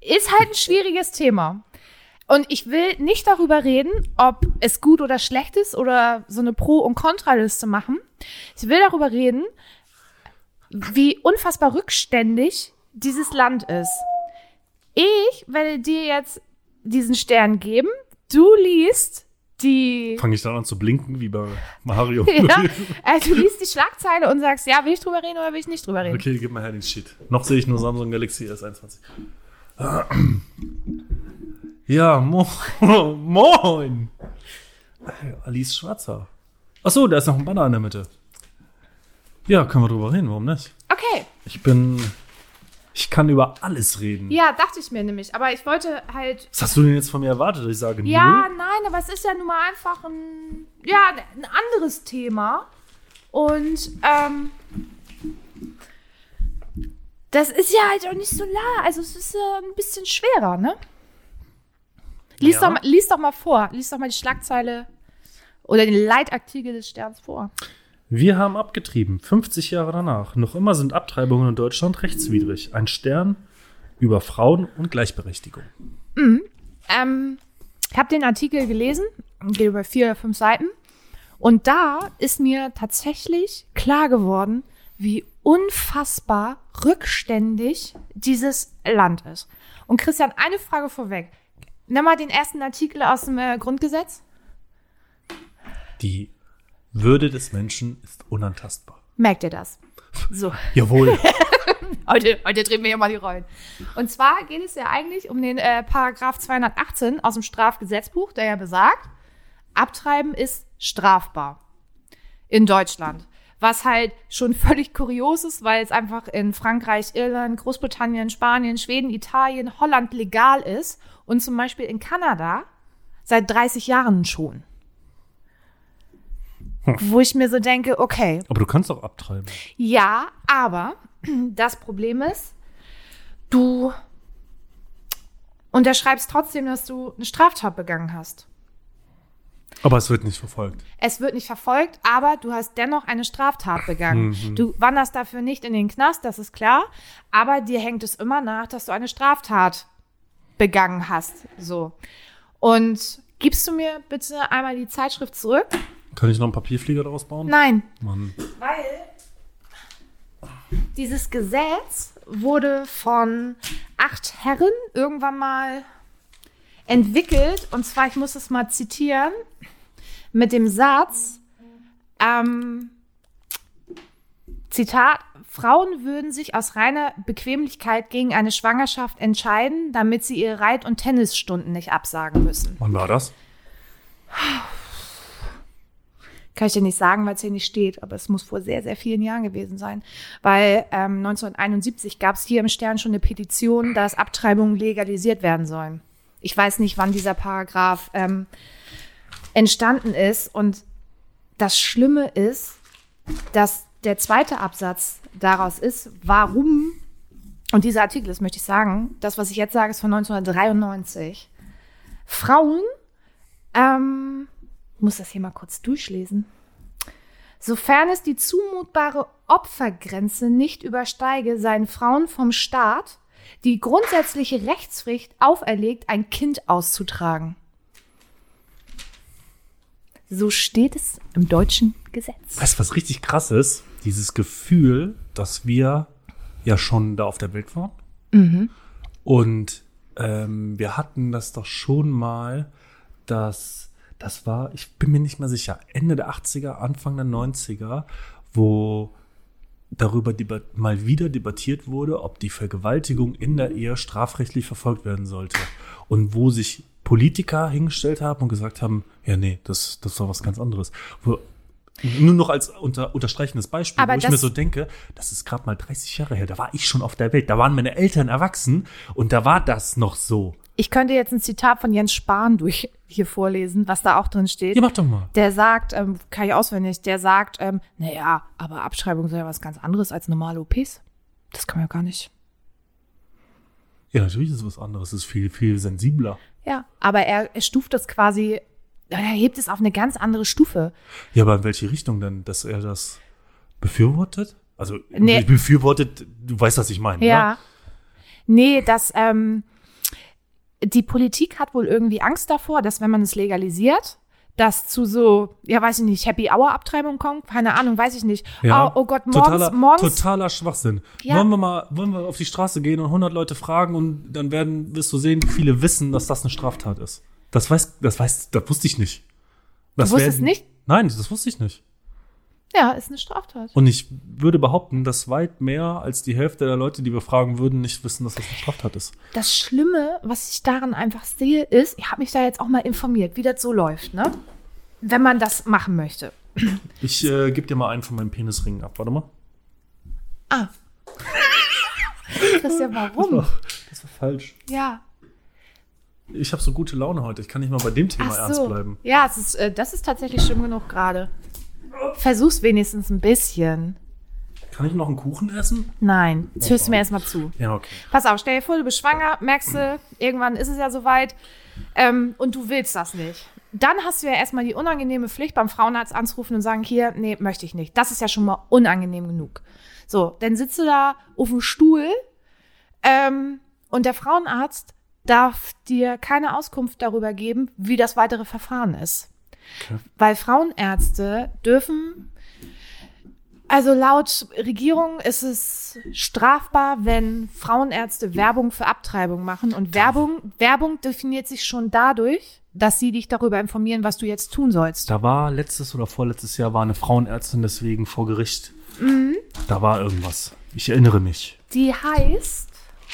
ist halt ein schwieriges Thema. Und ich will nicht darüber reden, ob es gut oder schlecht ist oder so eine Pro- und Kontraliste machen. Ich will darüber reden, wie unfassbar rückständig dieses Land ist. Ich werde dir jetzt diesen Stern geben. Du liest die Fange ich dann an zu blinken, wie bei Mario. ja, äh, du liest die Schlagzeile und sagst, ja, will ich drüber reden oder will ich nicht drüber reden? Okay, gib mal her den Shit. Noch sehe ich nur Samsung Galaxy S21. Ja, mo moin. Alice Schwarzer. Achso, da ist noch ein Banner in der Mitte. Ja, können wir drüber reden, warum nicht? Okay, Ich bin. Ich kann über alles reden. ja, dachte ich mir nämlich. Aber ich wollte halt. Was hast du denn jetzt von mir erwartet? dass Ich sage, Ja, nö. nein, aber es ist ja nun mal einfach ein. Ja, ein anderes Thema. Und, ähm. Das ist ja halt auch nicht so la. Also, es ist äh, ein bisschen schwerer, ne? Lies, Ja. doch mal, lies doch mal vor. Lies doch mal die Schlagzeile oder den Leitartikel des Sterns vor. Wir haben abgetrieben, 50 Jahre danach. Noch immer sind Abtreibungen in Deutschland rechtswidrig. Ein Stern über Frauen und Gleichberechtigung. Ähm, ich habe den Artikel gelesen, geht über vier oder fünf Seiten. Und da ist mir tatsächlich klar geworden, wie unfassbar rückständig dieses Land ist. Und Christian, eine Frage vorweg. Nimm mal den ersten Artikel aus dem äh, Grundgesetz. Die Würde des Menschen ist unantastbar. Merkt ihr das? So, Jawohl. heute, heute drehen wir hier mal die Rollen. Und zwar geht es ja eigentlich um den äh, Paragraph 218 aus dem Strafgesetzbuch, der ja besagt, Abtreiben ist strafbar in Deutschland. Was halt schon völlig kurios ist, weil es einfach in Frankreich, Irland, Großbritannien, Spanien, Schweden, Italien, Holland legal ist und zum Beispiel in Kanada seit 30 Jahren schon. Wo ich mir so denke, okay, Aber du kannst auch abtreiben. ja, aber das Problem ist, du unterschreibst trotzdem, dass du eine Straftat begangen hast. Aber es wird nicht verfolgt. Es wird nicht verfolgt, aber du hast dennoch eine Straftat begangen. Du wanderst dafür nicht in den Knast, das ist klar, aber dir hängt es immer nach, dass du eine Straftat begangen hast. So. Und gibst du mir bitte einmal die Zeitschrift zurück? Kann ich noch einen Papierflieger daraus bauen? Nein, Mann. Weil dieses Gesetz wurde von acht Herren irgendwann mal entwickelt. Und zwar, ich muss es mal zitieren, mit dem Satz, ähm, Zitat, Frauen würden sich aus reiner Bequemlichkeit gegen eine Schwangerschaft entscheiden, damit sie ihre Reit- und Tennisstunden nicht absagen müssen. Wann war das? Kann ich dir nicht sagen, weil es hier nicht steht, aber es muss vor sehr, sehr vielen Jahren gewesen sein. Weil ähm, 1971 gab es hier im Stern schon eine Petition, dass Abtreibungen legalisiert werden sollen. Ich weiß nicht, wann dieser Paragraph ähm, entstanden ist. Und das Schlimme ist, dass der zweite Absatz daraus ist, warum, und dieser Artikel ist, möchte ich sagen, das, was ich jetzt sage, ist von 1993, Frauen ähm, muss das hier mal kurz durchlesen. Sofern es die zumutbare Opfergrenze nicht übersteige, seien Frauen vom Staat die grundsätzliche Rechtspflicht auferlegt, ein Kind auszutragen. So steht es im deutschen Gesetz. Weißt du, was richtig krass ist? Dieses Gefühl, dass wir ja schon da auf der Welt waren. Und ähm, wir hatten das doch schon mal, dass das war, ich bin mir nicht mehr sicher, Ende der 80er, Anfang der 90er, wo darüber mal wieder debattiert wurde, ob die Vergewaltigung in der Ehe strafrechtlich verfolgt werden sollte. Und wo sich Politiker hingestellt haben und gesagt haben, ja, nee, das, das war was ganz anderes. Wo, nur noch als unter, unterstreichendes Beispiel, Aber wo ich mir so denke, das ist gerade mal 30 Jahre her, da war ich schon auf der Welt, da waren meine Eltern erwachsen und da war das noch so. Ich könnte jetzt ein Zitat von Jens Spahn durch hier vorlesen, was da auch drin steht. Ja, mach doch mal. Der sagt, ähm, kann ich auswendig, der sagt, ähm, naja, aber Abschreibung sei ja was ganz anderes als normale OPs. Das kann man ja gar nicht. Ja, natürlich ist es was anderes, es ist viel, viel sensibler. Ja, aber er, er stuft das quasi, er hebt es auf eine ganz andere Stufe. Ja, aber in welche Richtung denn, dass er das befürwortet? Also Nee. befürwortet, du weißt, was ich meine. Ja. Ne? Nee, das, ähm, die Politik hat wohl irgendwie Angst davor, dass wenn man es legalisiert, das zu so, ja, weiß ich nicht, Happy Hour Abtreibung kommt, keine Ahnung, weiß ich nicht. Ja. Oh, oh Gott, morgens, totaler, morgens, totaler Schwachsinn. Ja. Wollen wir mal, wollen wir auf die Straße gehen und 100 Leute fragen und dann werden, wirst du sehen, wie viele wissen, dass das eine Straftat ist. Das weiß, das weiß, das wusste ich nicht. Das Du wusstest nicht? Nein, das wusste ich nicht. Ja, ist eine Straftat. Und ich würde behaupten, dass weit mehr als die Hälfte der Leute, die wir fragen würden, nicht wissen, dass das eine Straftat ist. Das Schlimme, was ich daran einfach sehe, ist, ich habe mich da jetzt auch mal informiert, wie das so läuft, ne? Wenn man das machen möchte. Ich äh, gebe dir mal einen von meinen Penisringen ab. Warte mal. Ah. Christian, warum? Das war falsch. Ja. Ich habe so gute Laune heute. Ich kann nicht mal bei dem Thema Ach ernst so. bleiben. Ja, es ist, äh, das ist tatsächlich schlimm genug gerade. Versuch's wenigstens ein bisschen. Kann ich noch einen Kuchen essen? Nein, jetzt hörst du mir erstmal zu. Ja, okay. Pass auf, stell dir vor, du bist schwanger, merkst du, irgendwann ist es ja soweit ähm, und du willst das nicht. Dann hast du ja erstmal die unangenehme Pflicht, beim Frauenarzt anzurufen und sagen, hier, nee, möchte ich nicht. Das ist ja schon mal unangenehm genug. So, dann sitzt du da auf dem Stuhl ähm, und der Frauenarzt darf dir keine Auskunft darüber geben, wie das weitere Verfahren ist. Weil Frauenärzte dürfen also laut Regierung ist es strafbar, wenn Frauenärzte Werbung für Abtreibung machen. Und Werbung, Werbung definiert sich schon dadurch, dass sie dich darüber informieren, was du jetzt tun sollst. Da war letztes oder vorletztes Jahr war eine Frauenärztin deswegen vor Gericht Da war irgendwas. Ich erinnere mich. Die heißt,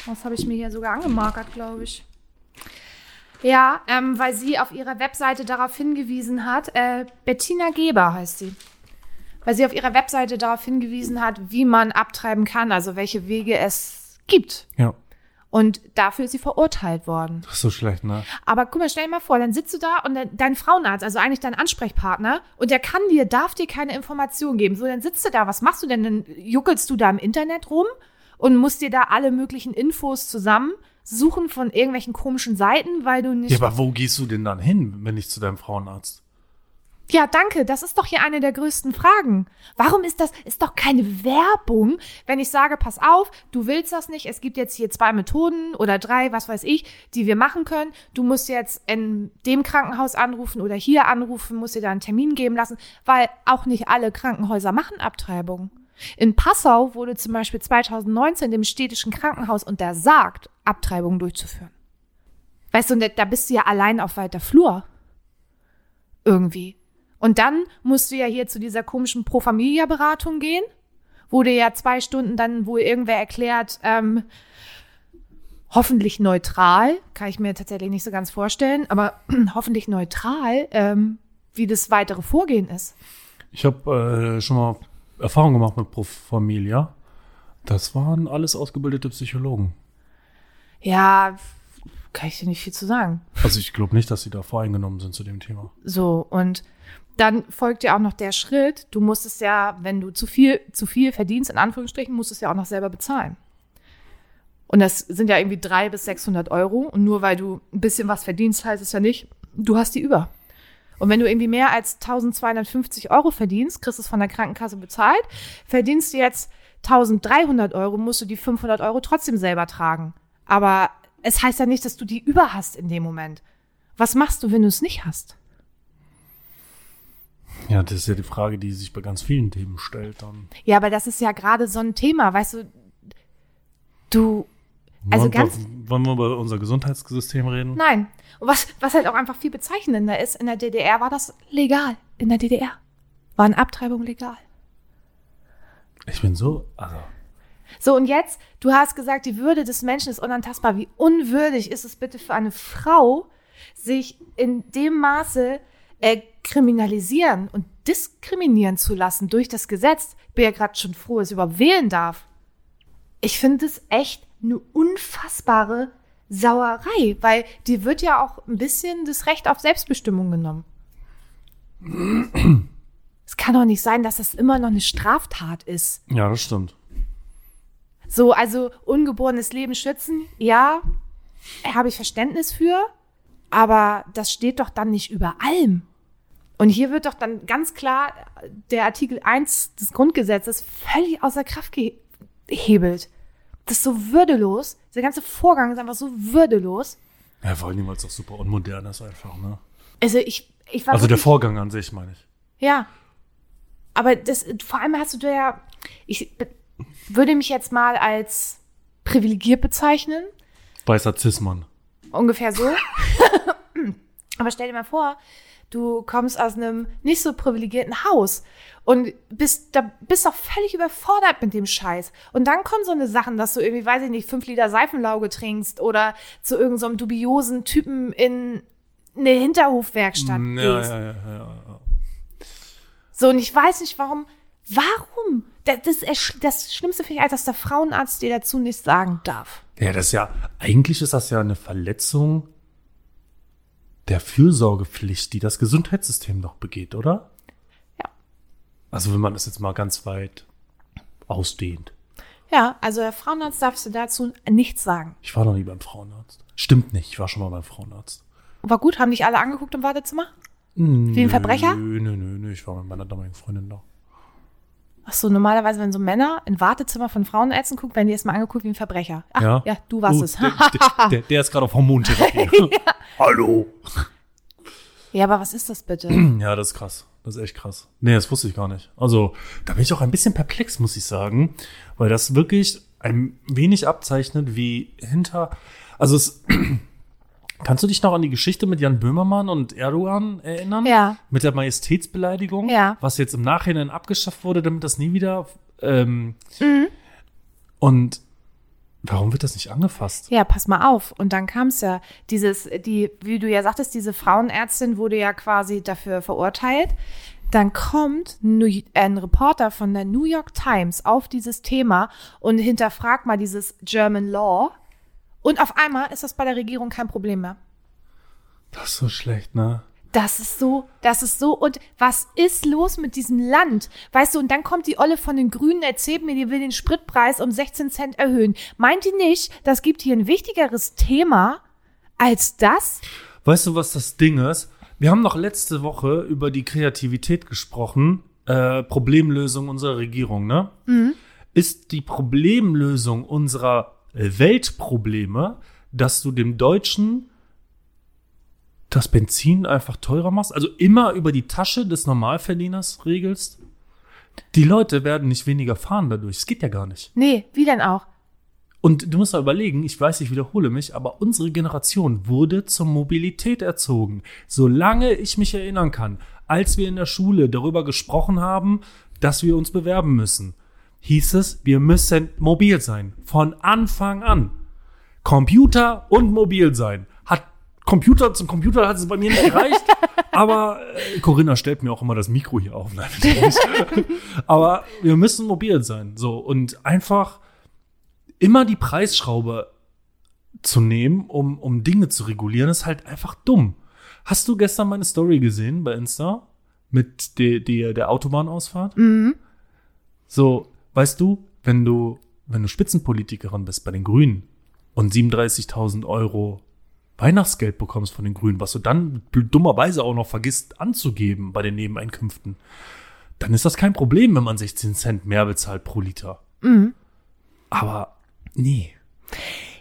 was habe ich mir hier sogar angemarkert, glaube ich. Ja, ähm, weil sie auf ihrer Webseite darauf hingewiesen hat, äh, Bettina Geber heißt sie. Weil sie auf ihrer Webseite darauf hingewiesen hat, wie man abtreiben kann, also welche Wege es gibt. Ja. Und dafür ist sie verurteilt worden. Ist so schlecht, ne? Aber guck mal, stell dir mal vor, dann sitzt du da und dein, dein Frauenarzt, also eigentlich dein Ansprechpartner, und der kann dir, darf dir keine Informationen geben. So, dann sitzt du da, was machst du denn? Dann juckelst du da im Internet rum und musst dir da alle möglichen Infos zusammen suchen von irgendwelchen komischen Seiten, weil du nicht. Ja, aber wo gehst du denn dann hin, wenn nicht zu deinem Frauenarzt? Ja, danke. Das ist doch hier eine der größten Fragen. Warum ist das, ist doch keine Werbung, wenn ich sage, pass auf, du willst das nicht, es gibt jetzt hier zwei Methoden oder drei, was weiß ich, die wir machen können. Du musst jetzt in dem Krankenhaus anrufen oder hier anrufen, musst dir da einen Termin geben lassen, weil auch nicht alle Krankenhäuser machen Abtreibungen. In Passau wurde zum Beispiel 2019 dem städtischen Krankenhaus untersagt, Abtreibungen durchzuführen. Weißt du, da- bist du ja allein auf weiter Flur. Irgendwie. Und dann musst du ja hier zu dieser komischen Pro Familia Beratung gehen, wo dir ja zwei Stunden dann wohl irgendwer erklärt, ähm, hoffentlich neutral, kann ich mir tatsächlich nicht so ganz vorstellen, aber hoffentlich neutral, ähm, wie das weitere Vorgehen ist. Ich habe äh, schon mal Erfahrung gemacht mit Pro Familia. Das waren alles ausgebildete Psychologen. Ja, kann ich dir nicht viel zu sagen. Also ich glaube nicht, dass sie da voreingenommen sind zu dem Thema. So, und dann folgt ja auch noch der Schritt, du musst es ja, wenn du zu viel, zu viel verdienst, in Anführungsstrichen, musst du es ja auch noch selber bezahlen. Und das sind ja irgendwie drei bis 600 Euro. Und nur weil du ein bisschen was verdienst, heißt es ja nicht, du hast die über. Und wenn du irgendwie mehr als 1250 Euro verdienst, kriegst du es von der Krankenkasse bezahlt. Verdienst du jetzt 1300 Euro, musst du die 500 Euro trotzdem selber tragen. Aber es heißt ja nicht, dass du die über hast in dem Moment. Was machst du, wenn du es nicht hast? Ja, das ist ja die Frage, die sich bei ganz vielen Themen stellt dann. Ja, aber das ist ja gerade so ein Thema, weißt du, du, also wollen, ganz, wollen wir über unser Gesundheitssystem reden? nein. Und was, was halt auch einfach viel bezeichnender ist, in der DDR war das legal. In der DDR waren Abtreibungen legal. Ich bin so, also So, und jetzt, du hast gesagt, die Würde des Menschen ist unantastbar. Wie unwürdig ist es bitte für eine Frau, sich in dem Maße äh, kriminalisieren und diskriminieren zu lassen durch das Gesetz? Ich bin ja gerade schon froh, dass ich überhaupt wählen darf. Ich finde es echt eine unfassbare Sauerei, weil dir wird ja auch ein bisschen das Recht auf Selbstbestimmung genommen. Es kann doch nicht sein, dass das immer noch eine Straftat ist. ja, das stimmt. So, also ungeborenes Leben schützen, ja, habe ich Verständnis für, aber das steht doch dann nicht über allem. Und hier wird doch dann ganz klar der Artikel 1 des Grundgesetzes völlig außer Kraft gehebelt. Das ist so würdelos. Der ganze Vorgang ist einfach so würdelos. Ja, vor allem, weil es auch super unmodern ist einfach, ne? Also ich, ich war Also der Vorgang an sich, meine ich. Ja. Aber das, vor allem hast du da ja, ich würde mich jetzt mal als privilegiert bezeichnen. Weißer Cis-Mann. Ungefähr so. Aber stell dir mal vor, du kommst aus einem nicht so privilegierten Haus und bist da bist doch völlig überfordert mit dem Scheiß. Und dann kommen so eine Sachen, dass du irgendwie, weiß ich nicht, fünf Liter Seifenlauge trinkst oder zu irgendeinem so dubiosen Typen in eine Hinterhofwerkstatt Ja, gehst. ja, ja, ja, ja. So, und ich weiß nicht, warum. Warum? Das, das, ist- das Schlimmste finde ich, als dass der Frauenarzt dir dazu nichts sagen darf. Ja, das ist ja, eigentlich ist das ja eine Verletzung der Fürsorgepflicht, die das Gesundheitssystem doch begeht, oder? Ja. Also wenn man das jetzt mal ganz weit ausdehnt. Ja, also der Frauenarzt darfst du dazu nichts sagen. Ich war noch nie beim Frauenarzt. Stimmt nicht, ich war schon mal beim Frauenarzt. War gut, haben dich alle angeguckt im Wartezimmer? Wie ein Verbrecher? Nö, nö, nö, nö, ich war mit meiner damaligen Freundin da. Ach so, normalerweise, wenn so Männer in Wartezimmer von Frauenärzten gucken, werden die erstmal angeguckt wie ein Verbrecher. Ach, ja, Ja, du warst Oh, es. Der, der, der, der ist gerade auf Hormontherapie. Hallo. ja, aber was ist das bitte? Ja, das ist krass. Das ist echt krass. Nee, das wusste ich gar nicht. Also, da bin ich auch ein bisschen perplex, muss ich sagen, weil das wirklich ein wenig abzeichnet, wie hinter. Also, es. Kannst du dich noch an die Geschichte mit Jan Böhmermann und Erdogan erinnern? Ja. Mit der Majestätsbeleidigung? Ja. Was jetzt im Nachhinein abgeschafft wurde, damit das nie wieder Ähm, Mhm. Und warum wird das nicht angefasst? Ja, pass mal auf. Und dann kam es ja, dieses, die, wie du ja sagtest, diese Frauenärztin wurde ja quasi dafür verurteilt. Dann kommt ein Reporter von der New York Times auf dieses Thema und hinterfragt mal dieses German Law. Und auf einmal ist das bei der Regierung kein Problem mehr. Das ist so schlecht, ne? Das ist so, das ist so. Und was ist los mit diesem Land? Weißt du, und dann kommt die Olle von den Grünen, erzählt mir, die will den Spritpreis um 16 Cent erhöhen. Meint die nicht, das gibt hier ein wichtigeres Thema als das? Weißt du, was das Ding ist? Wir haben noch letzte Woche über die Kreativität gesprochen, äh, Problemlösung unserer Regierung, ne? Ist die Problemlösung unserer Weltprobleme, dass du dem Deutschen das Benzin einfach teurer machst? Also immer über die Tasche des Normalverdieners regelst? Die Leute werden nicht weniger fahren dadurch. Es geht ja gar nicht. Nee, wie denn auch? Und du musst mal überlegen, ich weiß, ich wiederhole mich, aber unsere Generation wurde zur Mobilität erzogen. Solange ich mich erinnern kann, als wir in der Schule darüber gesprochen haben, dass wir uns bewerben müssen, hieß es, wir müssen mobil sein. Von Anfang an. Computer und mobil sein. Hat Computer zum Computer hat es bei mir nicht gereicht. aber äh, Corinna stellt mir auch immer das Mikro hier auf. Nein, aber wir müssen mobil sein. So und einfach immer die Preisschraube zu nehmen, um, um Dinge zu regulieren, ist halt einfach dumm. Hast du gestern meine Story gesehen bei Insta? Mit der, der, der Autobahnausfahrt? So, weißt du, wenn du, wenn du Spitzenpolitikerin bist bei den Grünen und 37.000 Euro Weihnachtsgeld bekommst von den Grünen, was du dann dummerweise auch noch vergisst anzugeben bei den Nebeneinkünften, dann ist das kein Problem, wenn man 16 Cent mehr bezahlt pro Liter. Aber nee.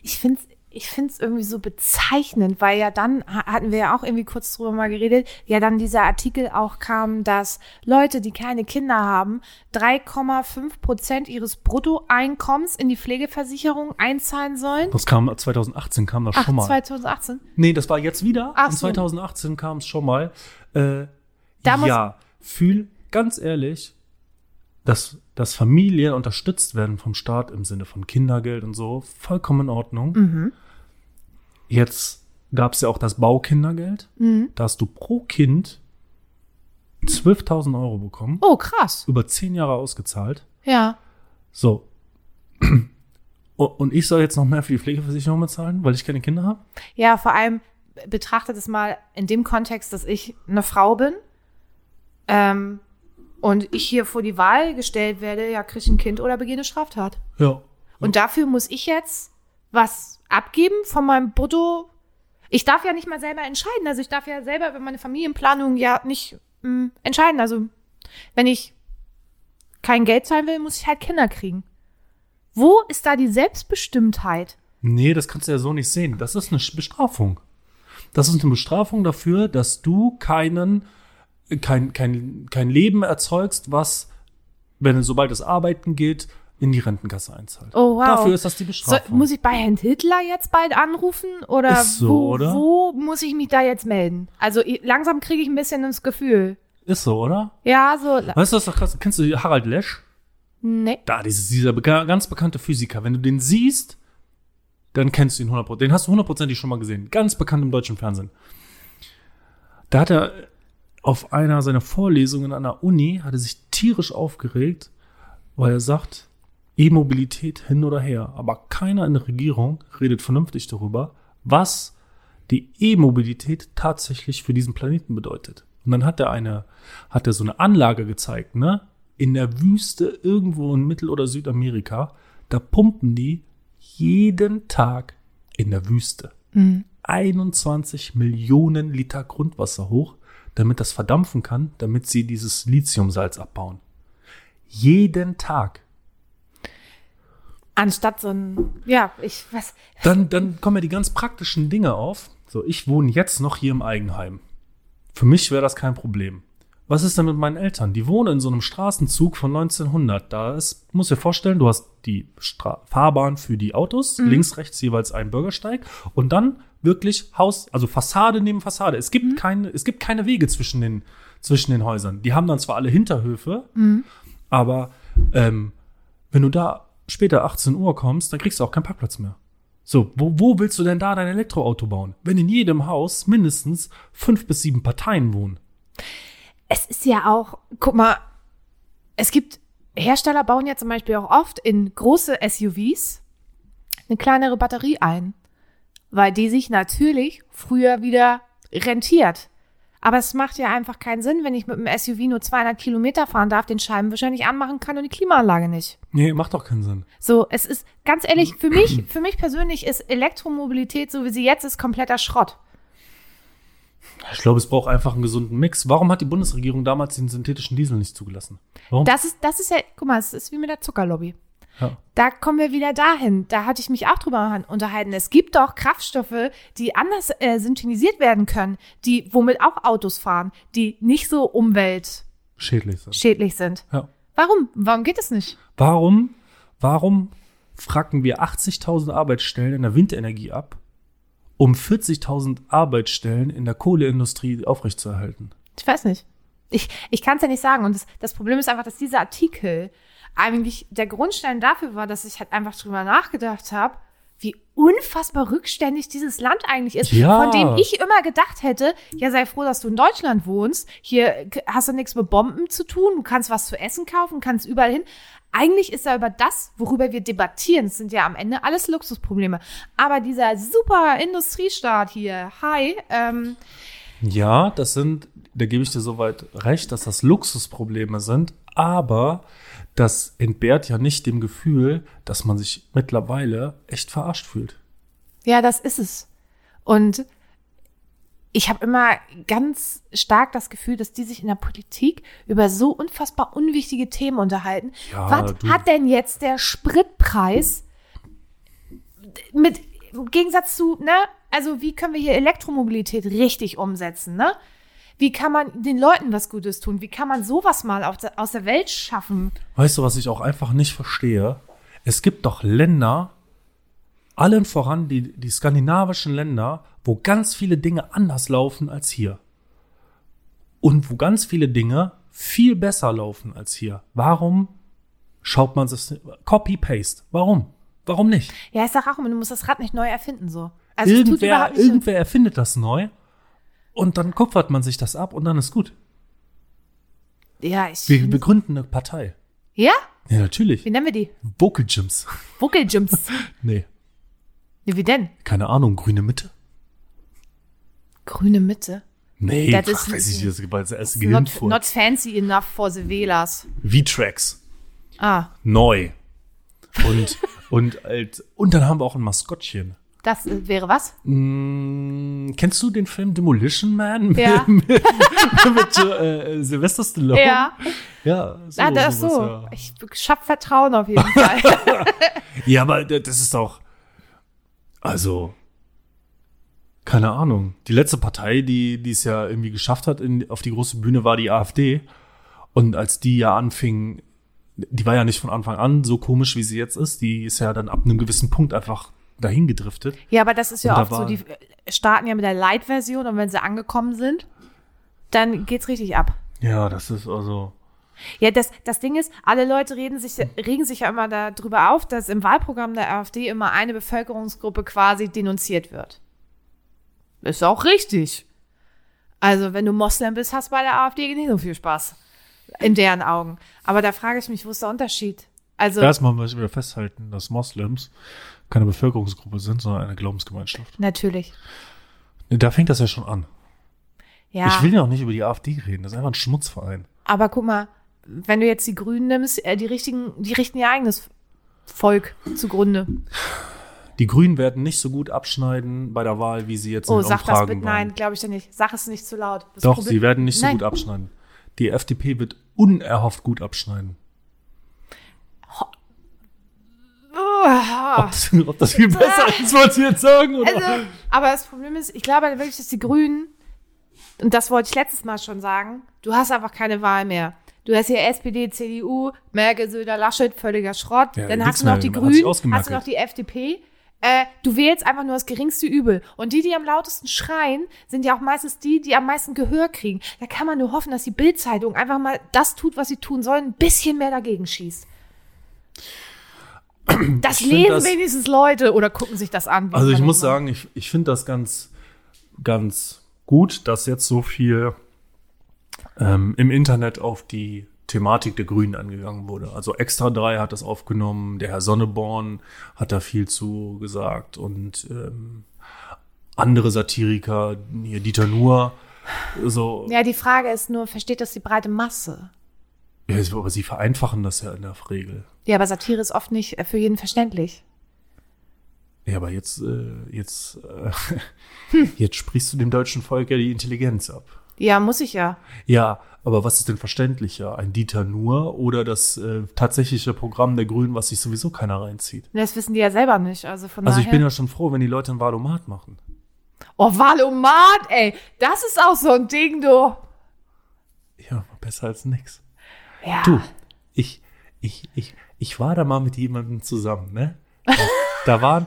Ich find's, ich find's irgendwie so bezeichnend, weil ja dann, ha- hatten wir ja auch irgendwie kurz drüber mal geredet, ja dann dieser Artikel auch kam, dass Leute, die keine Kinder haben, 3,5 Prozent ihres Bruttoeinkommens in die Pflegeversicherung einzahlen sollen. Das kam 2018 kam das Ach, schon mal. 2018. Nee, das war jetzt wieder. Ach so. 2018 kam es schon mal. Äh, Da muss- ja, fühl ganz ehrlich, dass, dass Familien unterstützt werden vom Staat im Sinne von Kindergeld und so, vollkommen in Ordnung. Mhm. Jetzt gab es ja auch das Baukindergeld. Mhm. Da hast du pro Kind 12.000 Euro bekommen, Oh, krass. über zehn Jahre ausgezahlt. Ja. So. Und ich soll jetzt noch mehr für die Pflegeversicherung bezahlen, weil ich keine Kinder habe? Ja, vor allem betrachtet es mal in dem Kontext, dass ich eine Frau bin ähm, und ich hier vor die Wahl gestellt werde, ja, kriege ich ein Kind oder begehe eine Straftat. Ja. Und dafür muss ich jetzt was abgeben von meinem Brutto. Ich darf ja nicht mal selber entscheiden. Also ich darf ja selber über meine Familienplanung ja nicht mh, entscheiden. Also wenn ich kein Geld zahlen will, muss ich halt Kinder kriegen. Wo ist da die Selbstbestimmtheit? Nee, das kannst du ja so nicht sehen. Das ist eine Bestrafung. Das ist eine Bestrafung dafür, dass du keinen, kein, kein, kein Leben erzeugst, was, wenn sobald es arbeiten geht, in die Rentenkasse einzahlt. Oh, wow. Dafür ist das die So, Bestrafung. muss ich bei Herrn Hitler jetzt bald anrufen? Oder, Ist so, wo, oder? wo muss ich mich da jetzt melden? Also langsam kriege ich ein bisschen das Gefühl. ist so, oder? Ja, so. Weißt du, was doch krass? Kennst du Harald Lesch? Nee. Da, dieses, dieser beka ganz bekannte Physiker. Wenn du den siehst, dann kennst du ihn 100%. Den hast du hundertprozentig schon mal gesehen. Ganz bekannt im deutschen Fernsehen. Da hat er auf einer seiner Vorlesungen an der Uni, hat er sich tierisch aufgeregt, weil er sagt, E-Mobilität hin oder her. Aber keiner in der Regierung redet vernünftig darüber, was die E-Mobilität tatsächlich für diesen Planeten bedeutet. Und dann hat er eine, hat er so eine Anlage gezeigt, ne? In der Wüste irgendwo in Mittel- oder Südamerika, da pumpen die jeden Tag in der Wüste 21 Millionen Liter Grundwasser hoch, damit das verdampfen kann, damit sie dieses Lithiumsalz abbauen. Jeden Tag. Anstatt so ein, ja, ich, was, Dann, dann kommen ja die ganz praktischen Dinge auf. So, ich wohne jetzt noch hier im Eigenheim. Für mich wäre das kein Problem. Was ist denn mit meinen Eltern? Die wohnen in so einem Straßenzug von 1900. Da ist, muss dir vorstellen, du hast die Stra Fahrbahn für die Autos, links, rechts jeweils ein Bürgersteig und dann wirklich Haus, also Fassade neben Fassade. Es gibt keine, es gibt keine Wege zwischen den, zwischen den Häusern. Die haben dann zwar alle Hinterhöfe, aber ähm, Wenn du da später 18 Uhr kommst, dann kriegst du auch keinen Parkplatz mehr. So, wo, wo willst du denn da dein Elektroauto bauen? Wenn in jedem Haus mindestens fünf bis sieben Parteien wohnen. Es ist ja auch, guck mal, es gibt Hersteller bauen ja zum Beispiel auch oft in große SUVs eine kleinere Batterie ein, weil die sich natürlich früher wieder rentiert. Aber es macht ja einfach keinen Sinn, wenn ich mit dem SUV nur 200 Kilometer fahren darf, den Scheibenwischer nicht anmachen kann und die Klimaanlage nicht. Nee, macht doch keinen Sinn. So, es ist ganz ehrlich, für mich, für mich persönlich ist Elektromobilität, so wie sie jetzt ist, kompletter Schrott. Ich glaube, es braucht einfach einen gesunden Mix. Warum hat die Bundesregierung damals den synthetischen Diesel nicht zugelassen? Warum? Das ist, das ist ja, guck mal, es ist wie mit der Zuckerlobby. Ja. Da kommen wir wieder dahin. Da hatte ich mich auch drüber unterhalten. Es gibt doch Kraftstoffe, die anders äh, synthetisiert werden können, die womit auch Autos fahren, die nicht so umweltschädlich Schädlich sind. sind. Ja. Warum? Warum geht es nicht? Warum, warum fracken wir 80.000 Arbeitsstellen in der Windenergie ab, um 40.000 Arbeitsstellen in der Kohleindustrie aufrechtzuerhalten? Ich weiß nicht. Ich, ich kann es ja nicht sagen. Und das, das Problem ist einfach, dass dieser Artikel eigentlich der Grundstein dafür war, dass ich halt einfach drüber nachgedacht habe, wie unfassbar rückständig dieses Land eigentlich ist, Ja. von dem ich immer gedacht hätte, ja, sei froh, dass du in Deutschland wohnst. Hier hast du nichts mit Bomben zu tun, du kannst was zu essen kaufen, kannst überall hin. Eigentlich ist da über das, worüber wir debattieren, sind ja am Ende alles Luxusprobleme. Aber dieser super Industriestaat hier, hi, ähm, Ja, das sind, da gebe ich dir soweit recht, dass das Luxusprobleme sind, aber das entbehrt ja nicht dem Gefühl, dass man sich mittlerweile echt verarscht fühlt. Ja, das ist es. Und ich habe immer ganz stark das Gefühl, dass die sich in der Politik über so unfassbar unwichtige Themen unterhalten. Ja, Was du- hat denn jetzt der Spritpreis mit im Gegensatz zu, ne? Also wie können wir hier Elektromobilität richtig umsetzen, ne? Wie kann man den Leuten was Gutes tun? Wie kann man sowas mal aus der Welt schaffen? Weißt du, was ich auch einfach nicht verstehe? Es gibt doch Länder, allen voran die, die skandinavischen Länder, wo ganz viele Dinge anders laufen als hier. Und wo ganz viele Dinge viel besser laufen als hier. Warum schaut man das? Copy-Paste. Warum? Warum nicht? Ja, ich sag auch immer, du musst das Rad nicht neu erfinden, so. Also es irgendwer, so- irgendwer erfindet das neu und dann kupfert man sich das ab und dann ist gut. Ja, ich. Wir, wir gründen eine Partei. ja? Ja, natürlich. Wie nennen wir die? Vocal Gyms. Vogelgyms. Nee, nee, wie denn? keine Ahnung, grüne Mitte? Grüne Mitte. Nee, Das ist- weiß ich, war das erste Not, not fancy enough for the Wählers. V-Tracks. Ah, Neu. Und, und, als, und dann haben wir auch ein Maskottchen. das äh, wäre was? Mm, kennst du den Film Demolition Man? Ja. mit mit äh, Sylvester Stallone? Ja. Ja, so, ah, das sowas, so. ja. Ich schaff Vertrauen auf jeden Fall. Ja, aber das ist doch. Also. Keine Ahnung. Die letzte Partei, die die es ja irgendwie geschafft hat in, auf die große Bühne, war die AfD. Und als die ja anfing, die war ja nicht von Anfang an so komisch, wie sie jetzt ist. Die ist ja dann ab einem gewissen Punkt einfach dahin gedriftet. ja, aber das ist ja Und oft so, die starten ja mit der Light-Version und wenn sie angekommen sind, dann geht's richtig ab. Ja, das ist also. Ja, das, das Ding ist, alle Leute reden sich, regen sich ja immer darüber auf, dass im Wahlprogramm der AfD immer eine Bevölkerungsgruppe quasi denunziert wird. Ist auch richtig. Also, wenn du Moslem bist, hast du bei der AfD nicht so viel Spaß. In deren Augen. Aber da frage ich mich, wo ist der Unterschied? Also, Erstmal müssen wir festhalten, dass Moslems keine Bevölkerungsgruppe sind, sondern eine Glaubensgemeinschaft. natürlich. Da fängt das ja schon an. Ja. Ich will ja auch nicht über die AfD reden. Das ist einfach ein Schmutzverein. Aber guck mal, wenn du jetzt die Grünen nimmst, äh, die richtigen, die richten ihr eigenes Volk zugrunde. Die Grünen werden nicht so gut abschneiden bei der Wahl, wie sie jetzt in Oh, den sag das Umfragen bitte. waren. Nein, glaube ich ja nicht. Sag es nicht zu laut. Das Doch, Problem- sie werden nicht so Nein. gut abschneiden. Die FDP wird unerhofft gut abschneiden. Ob, das, ob das viel besser ist, was Sie jetzt sagen? Oder? Also, aber das Problem ist, ich glaube wirklich, dass die Grünen, und das wollte ich letztes Mal schon sagen, du hast einfach keine Wahl mehr. Du hast hier SPD, CDU, Merkel, Söder, Laschet, völliger Schrott. Ja, Dann hast du noch die Grünen, hast du noch die FDP. Äh, du wählst einfach nur das geringste Übel. Und die, die am lautesten schreien, sind ja auch meistens die, die am meisten Gehör kriegen. Da kann man nur hoffen, dass die Bildzeitung einfach mal das tut, was sie tun soll, ein bisschen mehr dagegen schießt. Das Ich lesen das- wenigstens Leute oder gucken sich das an. Also ich muss macht. sagen, ich, ich finde das ganz, ganz gut, dass jetzt so viel ähm, im Internet auf die Thematik der Grünen angegangen wurde. Also Extra 3 hat das aufgenommen, der Herr Sonneborn hat da viel zu gesagt und ähm, andere Satiriker, hier Dieter Nuhr, so, Ja, die Frage ist nur, versteht das die breite Masse? ja, aber sie vereinfachen das ja in der Regel. Ja, aber Satire ist oft nicht äh, für jeden verständlich. Ja, aber jetzt, äh, jetzt, äh, jetzt sprichst du dem deutschen Volk ja die Intelligenz ab. Ja, muss ich ja. Ja, aber was ist denn verständlicher? Ein Dieter Nuhr oder das äh, tatsächliche Programm der Grünen, was sich sowieso keiner reinzieht? Das wissen die ja selber nicht. Also von Also ich bin ja schon froh, wenn die Leute ein Wahlomat machen. oh, Valomat, ey. Das ist auch so ein Ding, du. Ja, besser als nix. Ja. Du, ich, ich, ich, ich war da mal mit jemandem zusammen, ne? Da, da waren,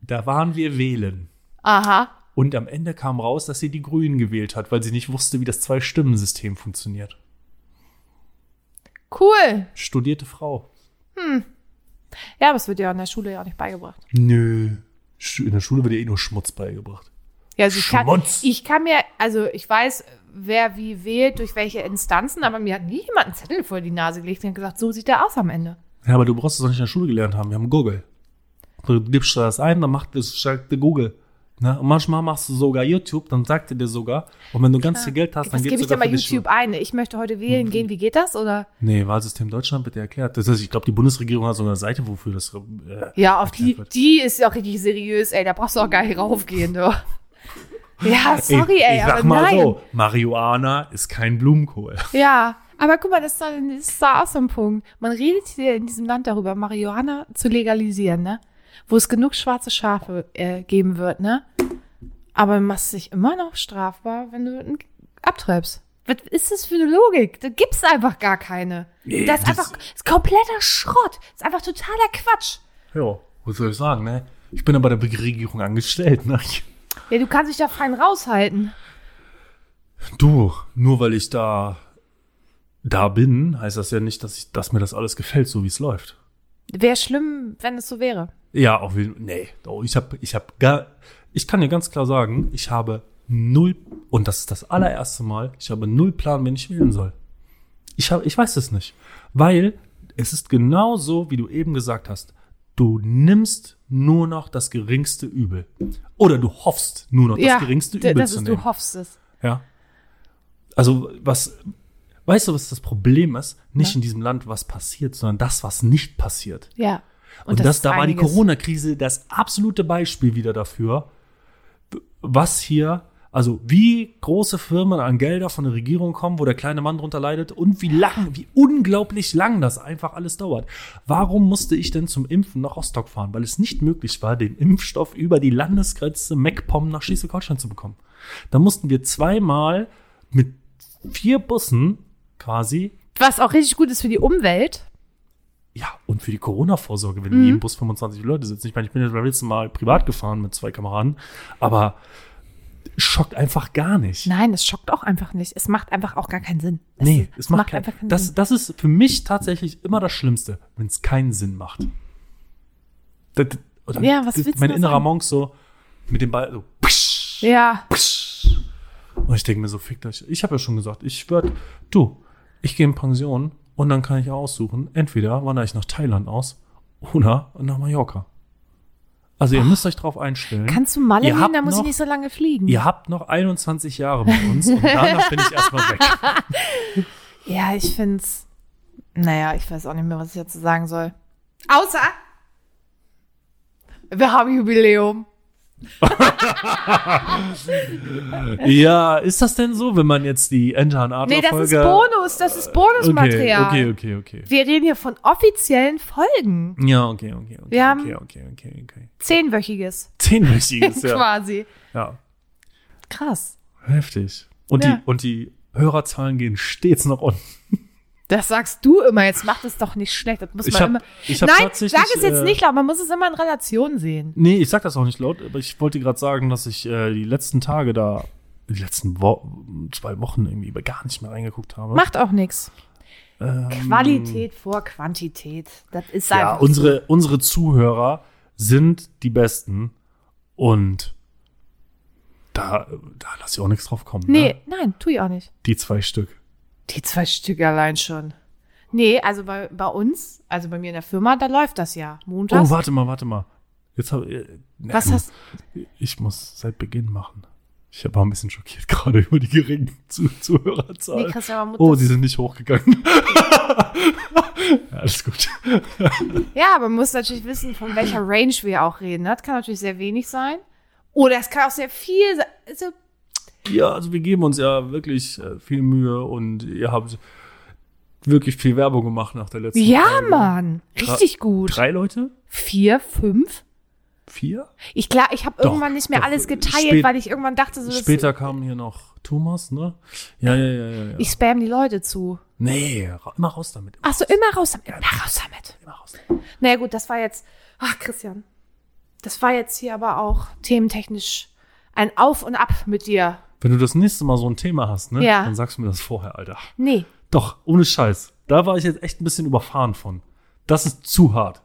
da waren wir wählen. Aha. Und am Ende kam raus, dass sie die Grünen gewählt hat, weil sie nicht wusste, wie das Zwei-Stimmen-System funktioniert. Cool. Studierte Frau. Ja, aber es wird ja in der Schule ja auch nicht beigebracht. Nö. In der Schule wird ihr eh nur Schmutz beigebracht. Ja, also ich kann, Schmutz. ich kann mir, also ich weiß, wer wie wählt, durch welche Instanzen, aber mir hat nie jemand einen Zettel vor die Nase gelegt und gesagt, so sieht der aus am Ende. Ja, aber du brauchst es doch nicht in der Schule gelernt haben. Wir haben Google. Du gibst das ein, dann macht das dir Google. Ne? Und manchmal machst du sogar YouTube, dann sagt er dir sogar. Und wenn du ganz viel Geld hast, dann geht gebe ich sogar denn bei für dich YouTube ein? Ich möchte heute wählen gehen. Wie geht das? Oder? Nee, Wahlsystem Deutschland bitte erklärt. Das heißt, ich glaube, die Bundesregierung hat so eine Seite, wofür das. Äh, Ja, auf die, wird. die ist ja auch richtig seriös, ey. Da brauchst du auch gar nicht raufgehen, du. Ja, sorry, ey, ich aber sag mal nein. so, Marihuana ist kein Blumenkohl. Ja, aber guck mal, das ist, doch, das ist doch auch so ein Punkt. Man redet hier in diesem Land darüber, Marihuana zu legalisieren, ne? Wo es genug schwarze Schafe äh, geben wird, ne? Aber du machst dich immer noch strafbar, wenn du abtreibst. Was ist das für eine Logik? Da gibt's einfach gar keine. Nee, das ist das- einfach das ist kompletter Schrott. Das ist einfach totaler Quatsch. Ja, was soll ich sagen, ne? Ich bin ja bei der Regierung angestellt, ne? Ja, du kannst dich da fein raushalten. Du, nur weil ich da da bin, heißt das ja nicht, dass ich, dass mir das alles gefällt, so wie es läuft. Wäre schlimm, wenn es so wäre. Ja, Fall. Nee, oh, ich habe ich hab gar ich kann dir ganz klar sagen, ich habe null und das ist das allererste Mal, ich habe null Plan, wen ich wählen soll. Ich habe ich weiß es nicht, weil es ist genau so, wie du eben gesagt hast. Du nimmst nur noch das geringste Übel oder du hoffst nur noch das geringste Übel das zu ist, nehmen. du hoffst es. Ja. Also, was, weißt du, was das Problem ist? Nicht in diesem Land, was passiert, sondern das, was nicht passiert. Ja. Und, das, ist da war die. Corona-Krise das absolute Beispiel wieder dafür, was hier, also wie große Firmen an Gelder von der Regierung kommen, wo der kleine Mann drunter leidet und wie lang, wie unglaublich lang das einfach alles dauert. Warum musste ich denn zum Impfen nach Rostock fahren? Weil es nicht möglich war, den Impfstoff über die Landesgrenze MacPom nach Schleswig-Holstein zu bekommen. Da mussten wir zweimal mit vier Bussen quasi Was auch richtig gut ist für die Umwelt. ja, und für die Corona-Vorsorge, wenn Mhm. in jedem Bus 25 Leute sitzen. Ich meine, ich bin jetzt beim letzten Mal privat gefahren mit zwei Kameraden, aber schockt einfach gar nicht. Nein, es schockt auch einfach nicht. Es macht einfach auch gar keinen Sinn. Es, nee, es macht, kein, einfach keinen das, Sinn. das ist für mich tatsächlich immer das Schlimmste, wenn es keinen Sinn macht. Das, oder Ja, was das- willst du Mein da innerer sagen? Monk so mit dem Ball so. Psch, Ja, psch. Und ich denke mir so, fickt euch. Ich habe ja schon gesagt, ich würde, du, ich gehe in Pension und dann kann ich aussuchen, entweder wandere ich nach Thailand aus oder nach Mallorca. Also ihr müsst euch drauf einstellen. kannst du Malle Ihr habt da muss noch- ich nicht so lange fliegen. Ihr habt noch 21 Jahre mit uns und danach bin ich erstmal weg. Ja, ich find's. Naja, ich weiß auch nicht mehr, was ich dazu sagen soll. Außer. Wir haben Jubiläum. Ja, ist das denn so, wenn man jetzt die Enter Nee, das ist Bonus, das ist Bonusmaterial. Okay, okay, okay, okay. Wir reden hier von offiziellen Folgen. Ja, okay, okay, okay. Wir haben- okay, okay, okay, okay. Zehnwöchiges. Zehnwöchiges, ja. Quasi. ja. Krass. Heftig. Und, Ja. die, und die Hörerzahlen gehen stets nach unten. Das sagst du immer, jetzt macht es doch nicht schlecht. Das muss Ich man hab- immer. ich hab Nein, sag es jetzt äh, nicht laut, man muss es immer in Relation sehen. Nee, ich sag das auch nicht laut, aber ich wollte gerade sagen, dass ich äh, die letzten Tage da, die letzten Wo zwei Wochen irgendwie gar nicht mehr reingeguckt habe. Macht auch nichts. Qualität vor Quantität. Das ist Ja, einfach unsere, unsere Zuhörer sind die Besten und da, da lass ich auch nichts drauf kommen. so. Nee, Ne? nein, tu ich auch nicht. Die zwei Stück. Die zwei Stücke allein schon. Nee, also bei, bei uns, also bei mir in der Firma, da läuft das ja. Montags. Oh, warte mal, warte mal. Jetzt hab, äh, Was hast Ich muss seit Beginn machen. Ich war ein bisschen schockiert gerade über die geringen Zu Zuhörerzahl. Nee, Christian, muss oh, sie sind nicht hochgegangen. ja, alles gut. Ja, man muss natürlich wissen, von welcher Range wir auch reden. Das kann natürlich sehr wenig sein. Oder es kann auch sehr viel sein. Also, Ja, also wir geben uns ja wirklich äh, viel Mühe und ihr habt wirklich viel Werbung gemacht nach der letzten ja, Folge. Mann. Richtig gut. Drei Leute? Vier, fünf? Vier? Ich klar, ich habe irgendwann nicht mehr doch. alles geteilt, Spät- weil ich irgendwann dachte, so, Später kam hier noch Thomas, ne? Ja, ja, ja, ja. ja. ich spam die Leute zu. nee, immer raus damit. Ach so, immer raus damit. Immer raus damit. Immer raus. Naja, gut, das war jetzt. Ach, Christian. Das war jetzt hier aber auch thementechnisch ein Auf und Ab mit dir. Wenn du das nächste Mal so ein Thema hast, ne? Ja. Dann sagst du mir das vorher, Alter. Nee. Doch, ohne Scheiß. Da war ich jetzt echt ein bisschen überfahren von. Das ist zu hart.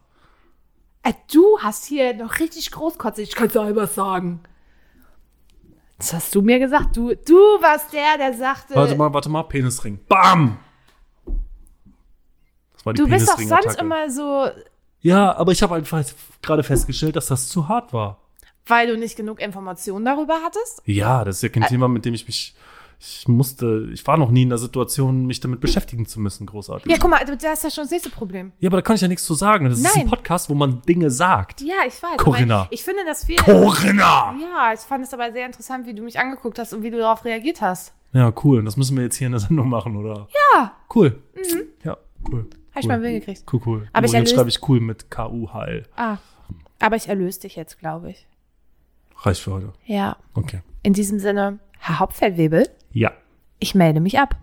Äh, du hast hier noch richtig großkotzig. Ich kann selber sagen. Das hast du mir gesagt. Du, du warst der, der sagte. Warte mal, warte mal, Penisring. Bam! Das war die du bist doch sonst immer so, Ja, aber ich habe einfach gerade festgestellt, dass das zu hart war. Weil du nicht genug Informationen darüber hattest. Ja, das ist ja kein Thema, mit dem ich mich. Ich musste, ich war noch nie in der Situation, mich damit beschäftigen zu müssen, großartig. Ja, guck mal, da ist ja schon das nächste Problem. Ja, aber da kann ich ja nichts zu sagen. Das ist ein Nein. Podcast, wo man Dinge sagt. Ja, ich weiß. Corinna. Aber ich finde das viel. Corinna! Ja, ich fand es aber sehr interessant, wie du mich angeguckt hast und wie du darauf reagiert hast. Ja, cool. Das müssen wir jetzt hier in der Sendung machen, oder? Ja, Cool. Ja, cool. hab ich cool. mal Willen gekriegt. Cool, cool. Aber ich Übrigens erlöse- schreibe ich cool mit K-U-H-L. Ah. Aber ich erlöse dich jetzt, glaube ich. Reicht für heute. Ja. Okay. In diesem Sinne, Herr Hauptfeldwebel, Ja. ich melde mich ab.